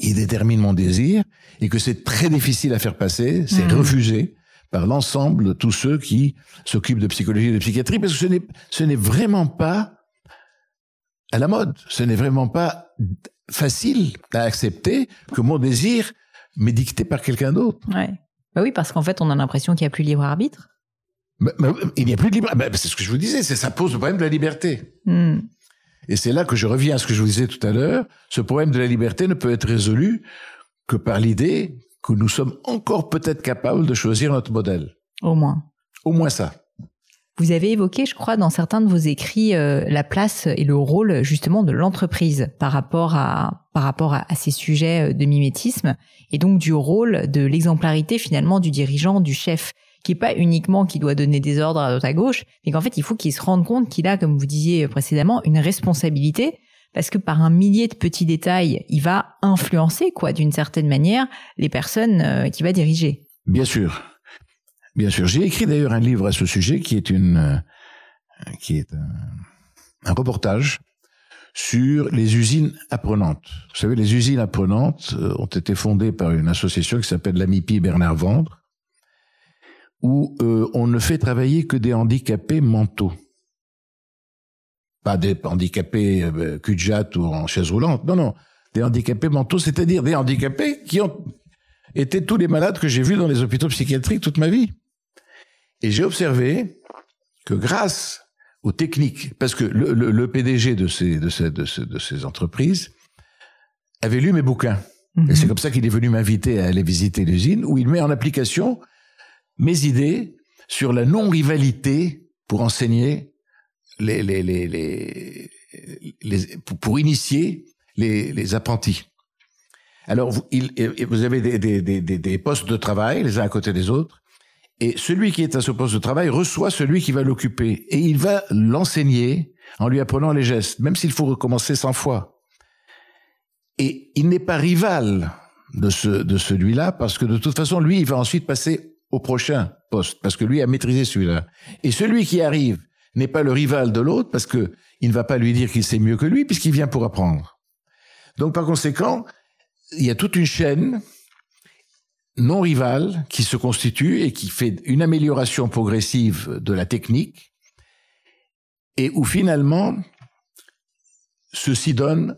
il détermine mon désir et que c'est très difficile à faire passer, c'est mmh. refusé par l'ensemble de tous ceux qui s'occupent de psychologie et de psychiatrie parce que ce n'est, ce n'est vraiment pas à la mode. Ce n'est vraiment pas facile à accepter que mon désir m'est dicté par quelqu'un d'autre. Ouais. Bah oui, parce qu'en fait, on a l'impression qu'il n'y a plus libre arbitre. Il n'y a plus de libre. Bah, c'est ce que je vous disais. C'est ça pose le problème de la liberté. Hmm. Et c'est là que je reviens à ce que je vous disais tout à l'heure. Ce problème de la liberté ne peut être résolu que par l'idée que nous sommes encore peut-être capables de choisir notre modèle. Au moins. Au moins ça. Vous avez évoqué, je crois, dans certains de vos écrits, euh, la place et le rôle justement de l'entreprise par rapport à par rapport à, ces sujets euh, de mimétisme et donc du rôle de l'exemplarité finalement du dirigeant, du chef qui est pas uniquement qui doit donner des ordres à droite à gauche, mais qu'en fait il faut qu'il se rende compte qu'il a, comme vous disiez précédemment, une responsabilité parce que par un millier de petits détails, il va influencer quoi d'une certaine manière les personnes euh, qu'il va diriger. Bien sûr, bien sûr. J'ai écrit d'ailleurs un livre à ce sujet qui est une euh, qui est un, un reportage sur les usines apprenantes. Vous savez, les usines apprenantes euh, ont été fondées par une association qui s'appelle l'AMIPI Bernard Vendre, où euh, on ne fait travailler que des handicapés mentaux. Pas des handicapés euh, cul ou en chaise roulante, non, non, des handicapés mentaux, c'est-à-dire des handicapés qui ont été tous les malades que j'ai vus dans les hôpitaux psychiatriques toute ma vie. Et j'ai observé que grâce aux techniques, parce que le, le, le PDG de ces, de, ces, de, ces, de ces entreprises avait lu mes bouquins. Et Mhm. c'est comme ça qu'il est venu m'inviter à aller visiter l'usine, où il met en application mes idées sur la non-rivalité pour enseigner les, les, les, les, pour, initier les, apprentis. Alors, vous, vous avez des, des, des- des postes de travail, les uns à côté des autres, et celui qui est à ce poste de travail reçoit celui qui va l'occuper, et il va l'enseigner en lui apprenant les gestes, même s'il faut recommencer 100 fois. Et il n'est pas rival de, ce, de celui-là, parce que de toute façon, lui, il va ensuite passer au prochain poste, parce que lui a maîtrisé celui-là. Et celui qui arrive n'est pas le rival de l'autre, parce que il ne va pas lui dire qu'il sait mieux que lui, puisqu'il vient pour apprendre. Donc, par conséquent, il y a toute une chaîne non rivale qui se constitue et qui fait une amélioration progressive de la technique, et où finalement, ceci donne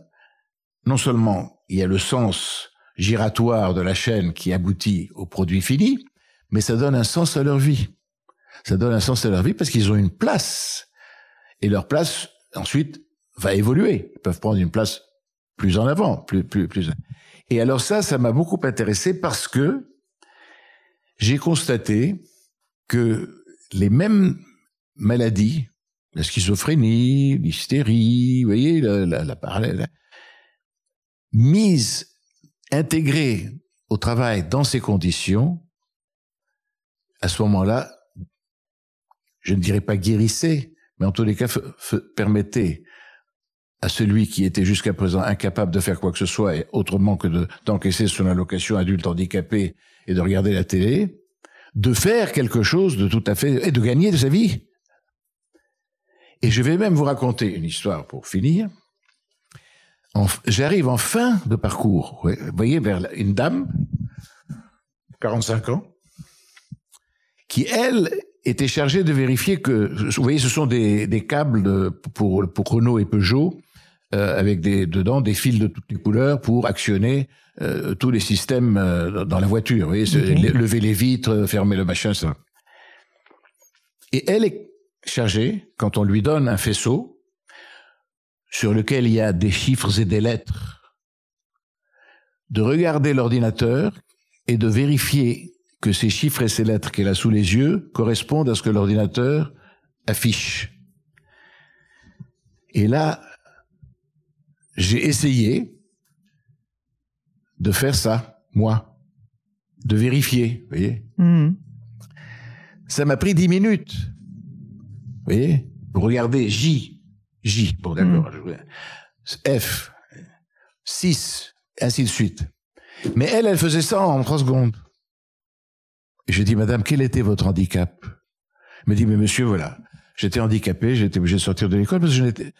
non seulement il y a le sens giratoire de la chaîne qui aboutit au produit fini, mais ça donne un sens à leur vie. Ça donne un sens à leur vie parce qu'ils ont une place. Et leur place, ensuite, va évoluer. Ils peuvent prendre une place plus en avant, plus, plus, plus. Et alors ça, ça m'a beaucoup intéressé parce que j'ai constaté que les mêmes maladies, la schizophrénie, l'hystérie, vous voyez, la, la, la parallèle, mise, intégrée au travail dans ces conditions, à ce moment-là, je ne dirais pas guérissez, mais en tous les cas, permettez à celui qui était jusqu'à présent incapable de faire quoi que ce soit, et autrement que de- d'encaisser son allocation adulte handicapé et de regarder la télé, de faire quelque chose de tout à fait, et de gagner de sa vie. Et je vais même vous raconter une histoire pour finir. J'arrive en fin de parcours, vous voyez, vers une dame, 45 ans, qui, elle, était chargée de vérifier que, vous voyez, ce sont des, des câbles de- pour, pour Renault et Peugeot, euh, avec des, dedans des fils de toutes les couleurs pour actionner euh, tous les systèmes euh, dans la voiture. Vous voyez, lever les vitres, fermer le machin, ça. Et elle est chargée, quand on lui donne un faisceau, sur lequel il y a des chiffres et des lettres, de regarder l'ordinateur et de vérifier que ces chiffres et ces lettres qu'elle a sous les yeux correspondent à ce que l'ordinateur affiche. Et là, j'ai essayé de faire ça, moi, de vérifier, vous voyez. Mhm. Ça m'a pris dix minutes. Vous voyez Pour regarder J, J, bon d'accord, F, 6, ainsi de suite. Mais elle, elle faisait ça en trois secondes. J'ai dit, madame, quel était votre handicap? Elle me dit, mais monsieur, voilà, j'étais handicapé, j'étais obligé de sortir de l'école parce que je n'étais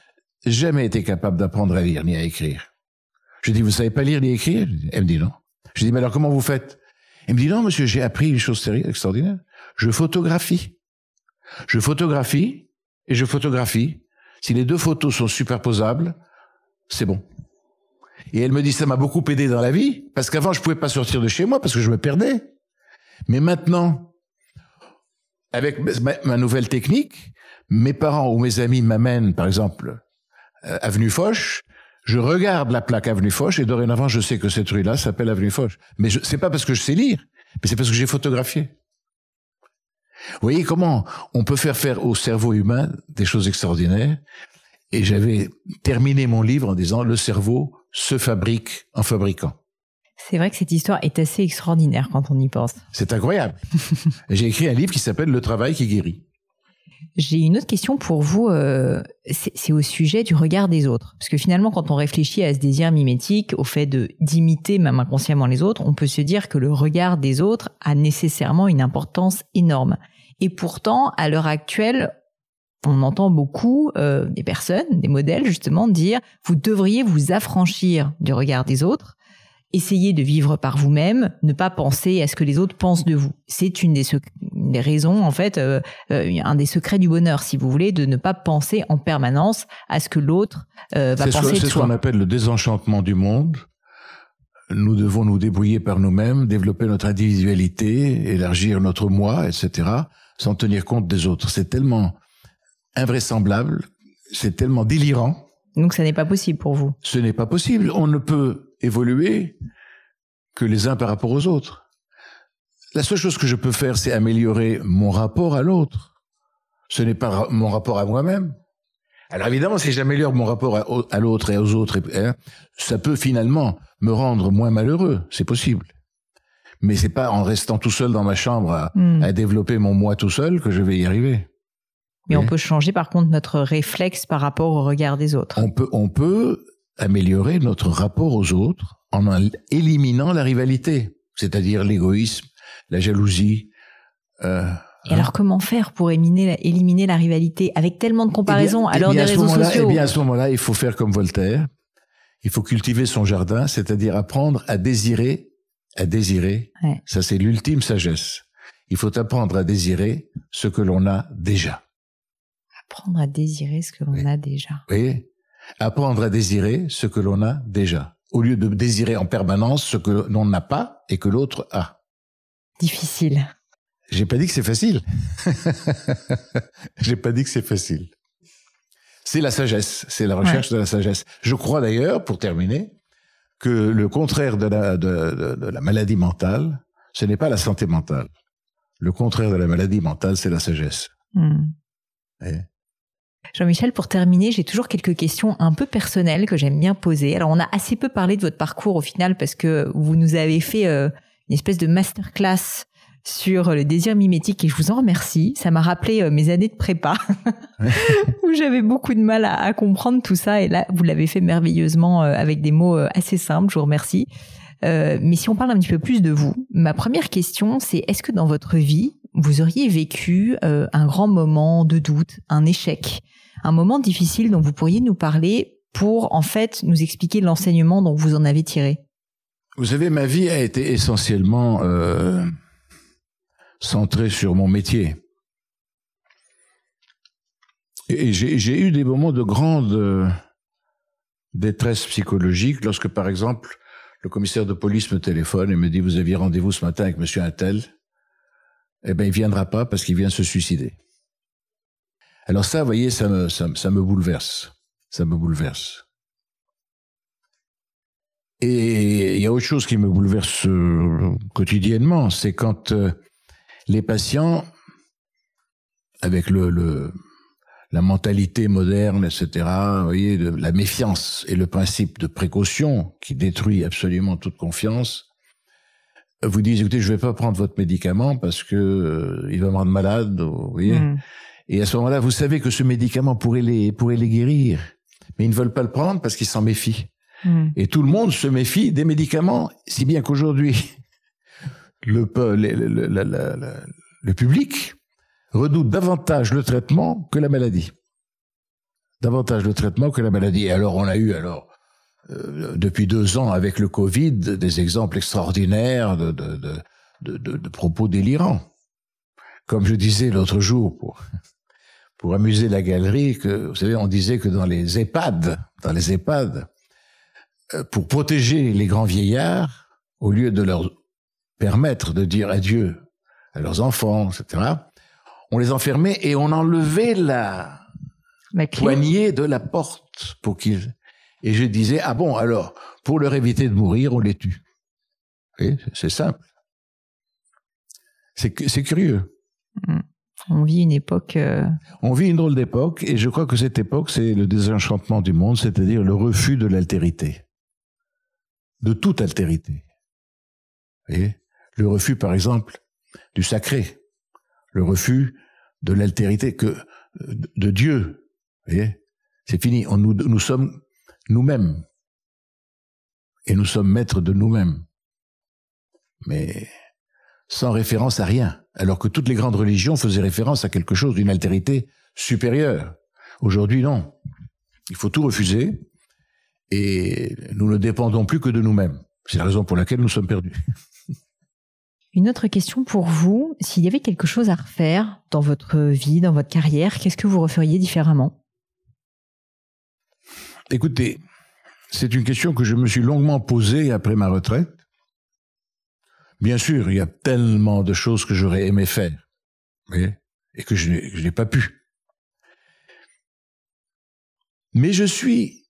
jamais été capable d'apprendre à lire ni à écrire. Je dis, vous savez pas lire ni écrire? Elle me dit non. Je dis, mais alors comment vous faites? Elle me dit, non, monsieur, j'ai appris une chose extraordinaire. Je photographie. Je photographie et je photographie. Si les deux photos sont superposables, c'est bon. Et elle me dit, ça m'a beaucoup aidé dans la vie, parce qu'avant, je pouvais pas sortir de chez moi parce que je me perdais. Mais maintenant, avec ma, nouvelle technique, mes parents ou mes amis m'amènent, par exemple, euh, Avenue Foch, je regarde la plaque Avenue Foch et dorénavant, je sais que cette rue-là s'appelle Avenue Foch. Mais je, c'est pas parce que je sais lire, mais c'est parce que j'ai photographié. Vous voyez comment on peut faire faire au cerveau humain des choses extraordinaires? Et j'avais terminé mon livre en disant le cerveau se fabrique en fabriquant. C'est vrai que cette histoire est assez extraordinaire quand on y pense. C'est incroyable. J'ai écrit un livre qui s'appelle Le travail qui guérit. J'ai une autre question pour vous, euh, c'est au sujet du regard des autres. Parce que finalement, quand on réfléchit à ce désir mimétique, au fait d'imiter même inconsciemment les autres, on peut se dire que le regard des autres a nécessairement une importance énorme. Et pourtant, à l'heure actuelle, on entend beaucoup euh, des personnes, des modèles justement, dire vous devriez vous affranchir du regard des autres, essayer de vivre par vous-même, ne pas penser à ce que les autres pensent de vous. C'est une des, une des raisons, en fait, euh, euh, un des secrets du bonheur, si vous voulez, de ne pas penser en permanence à ce que l'autre euh, va penser c'est ce qu'on appelle le désenchantement du monde. Nous devons nous débrouiller par nous-mêmes, développer notre individualité, élargir notre moi, etc., sans tenir compte des autres. C'est tellement invraisemblable, c'est tellement délirant. Donc ça n'est pas possible pour vous. Ce n'est pas possible. On ne peut évoluer que les uns par rapport aux autres. La seule chose que je peux faire, c'est améliorer mon rapport à l'autre. Ce n'est pas mon rapport à moi-même. Alors évidemment, si j'améliore mon rapport à, l'autre et aux autres, hein, ça peut finalement me rendre moins malheureux. C'est possible. Mais c'est pas en restant tout seul dans ma chambre à, hmm. développer mon moi tout seul que je vais y arriver. Mais on peut changer par contre notre réflexe par rapport au regard des autres. On peut, on peut améliorer notre rapport aux autres en éliminant la rivalité, c'est-à-dire l'égoïsme, la jalousie. Euh, et alors comment faire pour éliminer, éliminer la rivalité avec tellement de comparaisons à l'heure des réseaux sociaux Eh bien à ce moment-là, il faut faire comme Voltaire. Il faut cultiver son jardin, c'est-à-dire apprendre à désirer, à désirer. Ça c'est l'ultime sagesse. Il faut apprendre à désirer ce que l'on a déjà. Apprendre à désirer ce que l'on a déjà. Oui. Apprendre à désirer ce que l'on a déjà, au lieu de désirer en permanence ce que l'on n'a pas et que l'autre a. Difficile. J'ai pas dit que c'est facile. J'ai pas dit que c'est facile. C'est la sagesse, c'est la recherche de la sagesse. Je crois d'ailleurs, pour terminer, que le contraire de la, de, la maladie mentale, ce n'est pas la santé mentale. Le contraire de la maladie mentale, c'est la sagesse. Hmm. Jean-Michel, pour terminer, j'ai toujours quelques questions un peu personnelles que j'aime bien poser. Alors, on a assez peu parlé de votre parcours au final parce que vous nous avez fait euh, une espèce de masterclass sur le désir mimétique et je vous en remercie. Ça m'a rappelé euh, mes années de prépa où j'avais beaucoup de mal à, comprendre tout ça et là vous l'avez fait merveilleusement euh, avec des mots assez simples. Je vous remercie. mais si on parle un petit peu plus de vous, ma première question c'est est-ce que dans votre vie vous auriez vécu un grand moment de doute, un échec, un moment difficile dont vous pourriez nous parler pour en fait nous expliquer l'enseignement dont vous en avez tiré Vous savez, ma vie a été essentiellement centré sur mon métier. Et j'ai eu des moments de grande euh, détresse psychologique lorsque, par exemple, le commissaire de police me téléphone et me dit Vous aviez rendez-vous ce matin avec monsieur Intel Eh bien, il viendra pas parce qu'il vient se suicider. Alors ça, vous voyez, ça me, ça, me bouleverse. Ça me bouleverse. Et il y a autre chose qui me bouleverse euh, quotidiennement, c'est quand euh, les patients, avec le, la mentalité moderne, etc., vous voyez, de, la méfiance et le principe de précaution qui détruit absolument toute confiance, vous disent, écoutez, je vais pas prendre votre médicament parce que euh, il va me rendre malade, vous voyez. Mm. Et à ce moment-là, vous savez que ce médicament pourrait les, pourrait les guérir. Mais ils ne veulent pas le prendre parce qu'ils s'en méfient. Mm. Et tout le monde se méfie des médicaments, si bien qu'aujourd'hui, le, le, public redoute davantage le traitement que la maladie. Davantage le traitement que la maladie. Et alors on a eu alors euh, depuis deux ans avec le Covid des exemples extraordinaires de, de, de, propos délirants. Comme je disais l'autre jour pour, pour amuser la galerie, que vous savez, on disait que dans les EHPAD, dans les EHPAD, euh, pour protéger les grands vieillards, au lieu de leur permettre de dire adieu à leurs enfants, etc., on les enfermait et on enlevait la, poignée de la porte pour qu'ils... Et je disais, ah bon, alors, pour leur éviter de mourir, on les tue. C'est simple. C'est curieux. Hmm. On vit une époque... Euh, on vit une drôle d'époque, et je crois que cette époque, c'est le désenchantement du monde, c'est-à-dire le refus de l'altérité. De toute altérité. Vous voyez? Le refus, par exemple, du sacré, le refus de l'altérité que de Dieu. voyez? C'est fini. On, nous sommes nous-mêmes. Et nous sommes maîtres de nous-mêmes. Mais sans référence à rien. Alors que toutes les grandes religions faisaient référence à quelque chose d'une altérité supérieure. Aujourd'hui, non. Il faut tout refuser. Et nous ne dépendons plus que de nous-mêmes. C'est la raison pour laquelle nous sommes perdus. Une autre question pour vous, s'il y avait quelque chose à refaire dans votre vie, dans votre carrière, qu'est-ce que vous referiez différemment? Écoutez, c'est une question que je me suis longuement posée après ma retraite. Bien sûr, il y a tellement de choses que j'aurais aimé faire. et que je n'ai pas pu. Mais je suis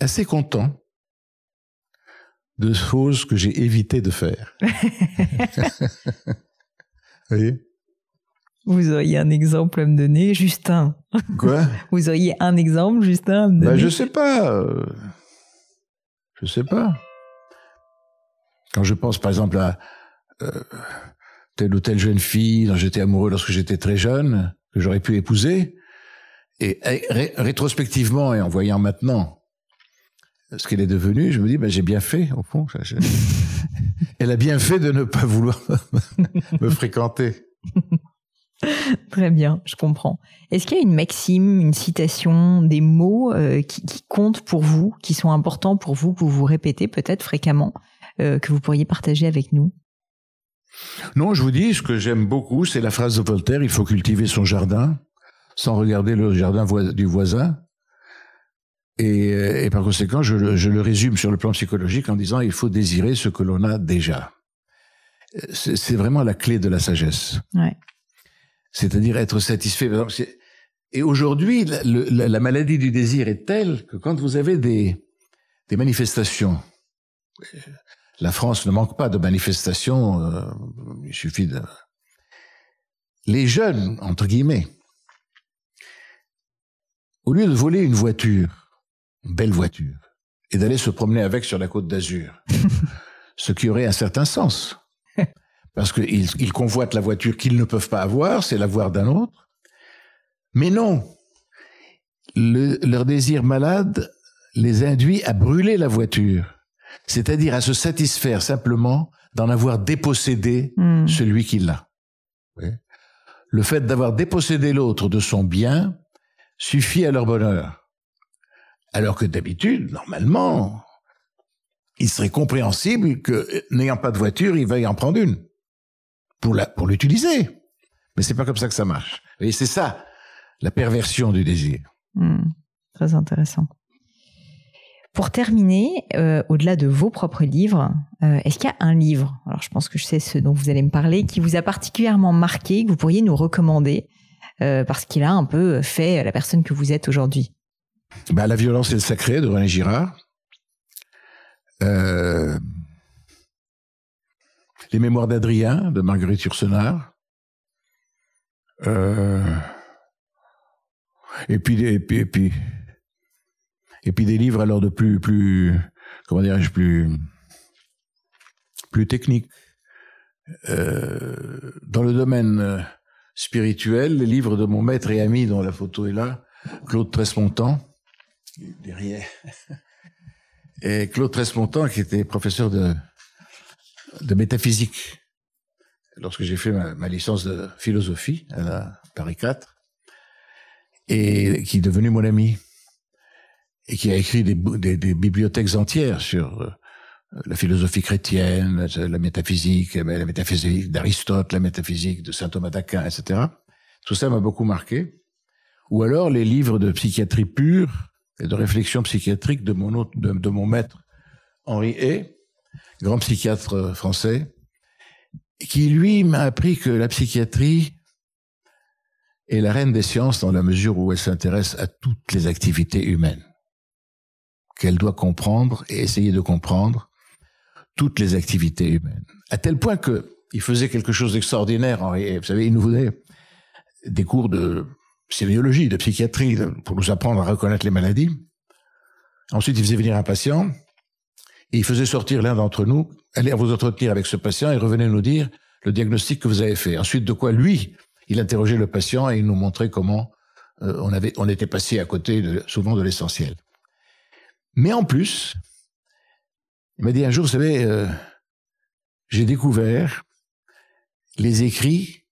assez content de choses que j'ai évité de faire. Vous voyez Vous auriez un exemple à me donner, Justin Quoi? Vous auriez un exemple, Justin à me bah, donner? Je sais pas. euh, Je sais pas. Quand je pense par exemple à euh, telle ou telle jeune fille dont j'étais amoureux lorsque j'étais très jeune, que j'aurais pu épouser, et ré- rétrospectivement et en voyant maintenant ce qu'elle est devenue, je me dis, ben, j'ai bien fait, au fond. Elle a bien fait de ne pas vouloir me fréquenter. Très bien, je comprends. Est-ce qu'il y a une maxime, une citation, des mots euh, qui, qui comptent pour vous, qui sont importants pour vous, que vous vous répétez peut-être fréquemment, que vous pourriez partager avec nous Non, je vous dis, ce que j'aime beaucoup, c'est la phrase de Voltaire, il faut cultiver son jardin sans regarder le jardin du voisin. Et, euh, et par conséquent, je, le- je le résume sur le plan psychologique en disant, il faut désirer ce que l'on a déjà. Euh, C'est vraiment la clé de la sagesse. Ouais. C'est-à-dire être satisfait. Et aujourd'hui, la, le- la- la maladie du désir est telle que quand vous avez des, des manifestations, euh, la France ne manque pas de manifestations, euh, il suffit de... Les jeunes, entre guillemets, au lieu de voler une voiture, une belle voiture, et d'aller se promener avec sur la côte d'Azur, ce qui aurait un certain sens, parce qu'ils ils convoitent la voiture qu'ils ne peuvent pas avoir, c'est l'avoir d'un autre. Mais non, Le- leur désir malade les induit à brûler la voiture, c'est-à-dire à se satisfaire simplement d'en avoir dépossédé Hmm. celui qui l'a. Oui. Le fait d'avoir dépossédé l'autre de son bien suffit à leur bonheur. Alors que d'habitude, normalement, il serait compréhensible que, n'ayant pas de voiture, il veuille en prendre une pour la, pour l'utiliser. Mais c'est pas comme ça que ça marche. Et c'est ça, la perversion du désir. Hmm. Très intéressant. Pour terminer, euh, au-delà de vos propres livres, euh, est-ce qu'il y a un livre, alors je pense que je sais ce dont vous allez me parler, qui vous a particulièrement marqué, que vous pourriez nous recommander, euh, parce qu'il a un peu fait la personne que vous êtes aujourd'hui? Ben, la violence et le sacré de René Girard. Les mémoires d'Adrien de Marguerite Yourcenar. Euh, et puis, et puis, et puis, et puis des livres alors de plus, plus, comment dirais-je, plus, plus techniques. Euh, dans le domaine euh, spirituel, les livres de mon maître et ami dont la photo est là, Claude Tresmontant, derrière. Et Claude Tresmontant, qui était professeur de, de métaphysique, lorsque j'ai fait ma, ma licence de philosophie à la Paris 4, et qui est devenu mon ami, et qui a écrit des, bibliothèques entières sur euh, la philosophie chrétienne, la métaphysique, la métaphysique d'Aristote, la métaphysique de saint Thomas d'Aquin, etc. Tout ça m'a beaucoup marqué. Ou alors les livres de psychiatrie pure et de réflexion psychiatrique de mon, autre- de, de mon maître Henri Hay, grand psychiatre français, qui lui m'a appris que la psychiatrie est la reine des sciences dans la mesure où elle s'intéresse à toutes les activités humaines, qu'elle doit comprendre et essayer de comprendre toutes les activités humaines. À tel point que il faisait quelque chose d'extraordinaire. Vous savez, il nous donnait des cours de sémiologie, de psychiatrie, pour nous apprendre à reconnaître les maladies. Ensuite, il faisait venir un patient et il faisait sortir l'un d'entre nous, allez vous entretenir avec ce patient et revenez nous dire le diagnostic que vous avez fait. Ensuite, de quoi lui, il interrogeait le patient et il nous montrait comment euh, on était passé à côté souvent de l'essentiel. Mais en plus, il m'a dit un jour, vous savez, euh, j'ai découvert les écrits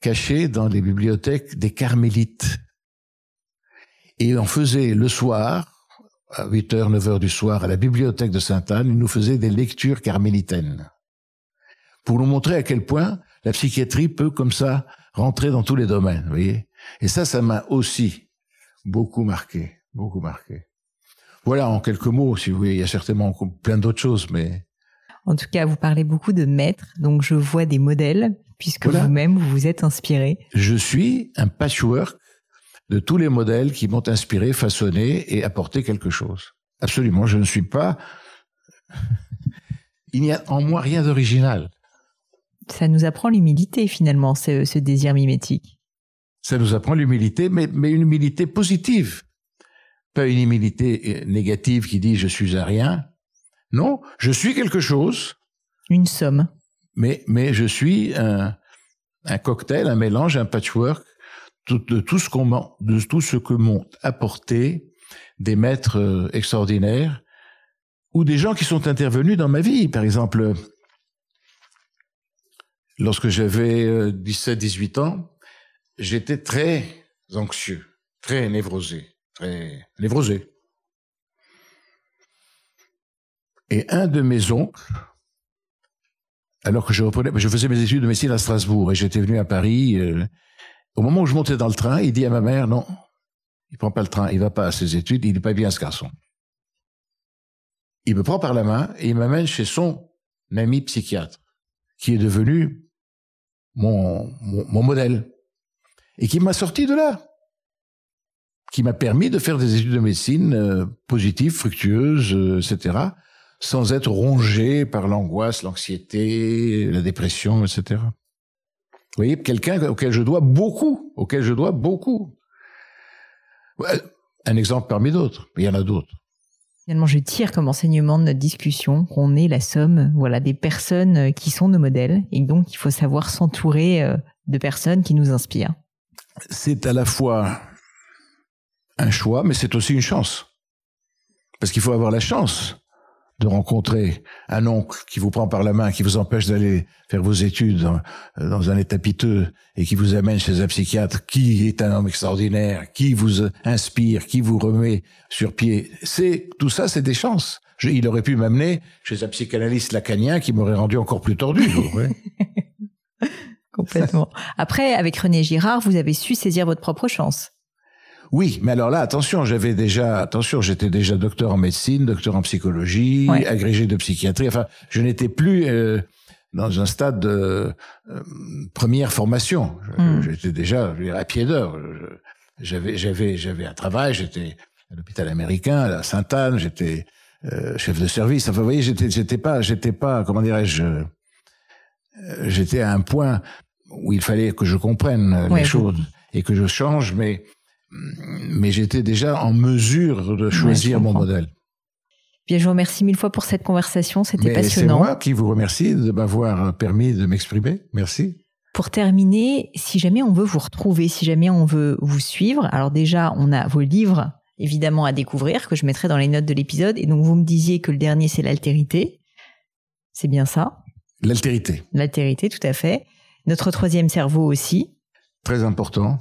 cachés dans les bibliothèques des carmélites. Et on faisait le soir, à 8 heures, 9 heures du soir, à la bibliothèque de Sainte-Anne, ils nous faisaient des lectures carmélitaines. Pour nous montrer à quel point la psychiatrie peut, comme ça, rentrer dans tous les domaines, vous voyez. Et ça, ça m'a aussi beaucoup marqué, beaucoup marqué. Voilà, en quelques mots, si vous voulez, il y a certainement plein d'autres choses, mais En tout cas, vous parlez beaucoup de maîtres, donc je vois des modèles, puisque vous-même, vous vous êtes inspiré. Je suis un patchwork de tous les modèles qui m'ont inspiré, façonné et apporté quelque chose. Absolument, je ne suis pas... Il n'y a en moi rien d'original. Ça nous apprend l'humilité finalement, ce, désir mimétique. Ça nous apprend l'humilité, mais, mais une humilité positive. Pas une humilité euh, négative qui dit je suis un rien. Non, je suis quelque chose. Une somme. Mais, mais je suis un, un cocktail, un mélange, un patchwork de tout ce qu'on de tout ce que m'ont apporté des maîtres euh, extraordinaires ou des gens qui sont intervenus dans ma vie. Par exemple, lorsque j'avais 17-18 euh, ans, j'étais très anxieux, très névrosé, très névrosé. Et un de mes oncles, alors que je reprenais, je faisais mes études de médecine à Strasbourg et j'étais venu à Paris, euh, au moment où je montais dans le train, il dit à ma mère, non, il prend pas le train, il va pas à ses études, il n'est pas bien ce garçon. Il me prend par la main et il m'amène chez son ami psychiatre, qui est devenu mon, mon, modèle, et qui m'a sorti de là, qui m'a permis de faire des études de médecine euh, positives, fructueuses, euh, etc., sans être rongé par l'angoisse, l'anxiété, la dépression, etc. Vous voyez, quelqu'un auquel je dois beaucoup, auquel je dois beaucoup. Un exemple parmi d'autres, il y en a d'autres. Finalement, je tire comme enseignement de notre discussion qu'on est la somme, voilà, des personnes euh, qui sont nos modèles, et donc il faut savoir s'entourer euh, de personnes qui nous inspirent. C'est à la fois un choix, mais c'est aussi une chance, parce qu'il faut avoir la chance de rencontrer un oncle qui vous prend par la main, qui vous empêche d'aller faire vos études dans, un état piteux et qui vous amène chez un psychiatre qui est un homme extraordinaire, qui vous inspire, qui vous remet sur pied. C'est tout ça, c'est des chances. il aurait pu m'amener chez un psychanalyste lacanien qui m'aurait rendu encore plus tordu. Complètement. Après, avec René Girard, vous avez su saisir votre propre chance. Oui, mais alors là, attention, j'avais déjà, attention, j'étais déjà docteur en médecine, docteur en psychologie, agrégé de psychiatrie. Enfin, je n'étais plus euh, dans un stade de euh, première formation. Hmm. J'étais déjà à pied d'heure. J'avais, j'avais, j'avais un travail. J'étais à l'hôpital américain, à Sainte-Anne. J'étais euh, chef de service. Enfin, vous voyez, j'étais, j'étais pas, j'étais pas, comment dirais-je, j'étais à un point où il fallait que je comprenne les choses et que je change, mais mais j'étais déjà en mesure de choisir mon modèle. Bien, je vous remercie mille fois pour cette conversation, c'était passionnant. C'est moi qui vous remercie de m'avoir permis de m'exprimer. Merci. Pour terminer, si jamais on veut vous retrouver, si jamais on veut vous suivre, alors déjà, on a vos livres évidemment à découvrir que je mettrai dans les notes de l'épisode. Et donc, vous me disiez que le dernier, c'est l'altérité. C'est bien ça? L'altérité. L'altérité, tout à fait. Notre troisième cerveau aussi. Très important.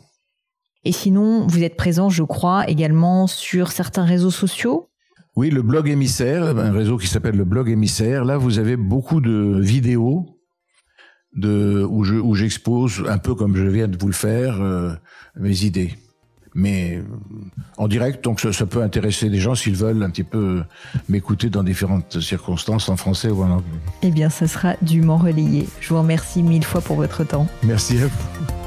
Et sinon, vous êtes présent, je crois, également sur certains réseaux sociaux? Oui, le blog émissaire, un réseau qui s'appelle le blog émissaire. Là, vous avez beaucoup de vidéos de, où j'expose, un peu comme je viens de vous le faire, euh, mes idées. Mais euh, en direct, donc ça, peut intéresser des gens s'ils veulent un petit peu m'écouter dans différentes circonstances, en français ou en anglais. Eh bien, ça sera dûment relayé. Je vous remercie mille fois pour votre temps. Merci à vous.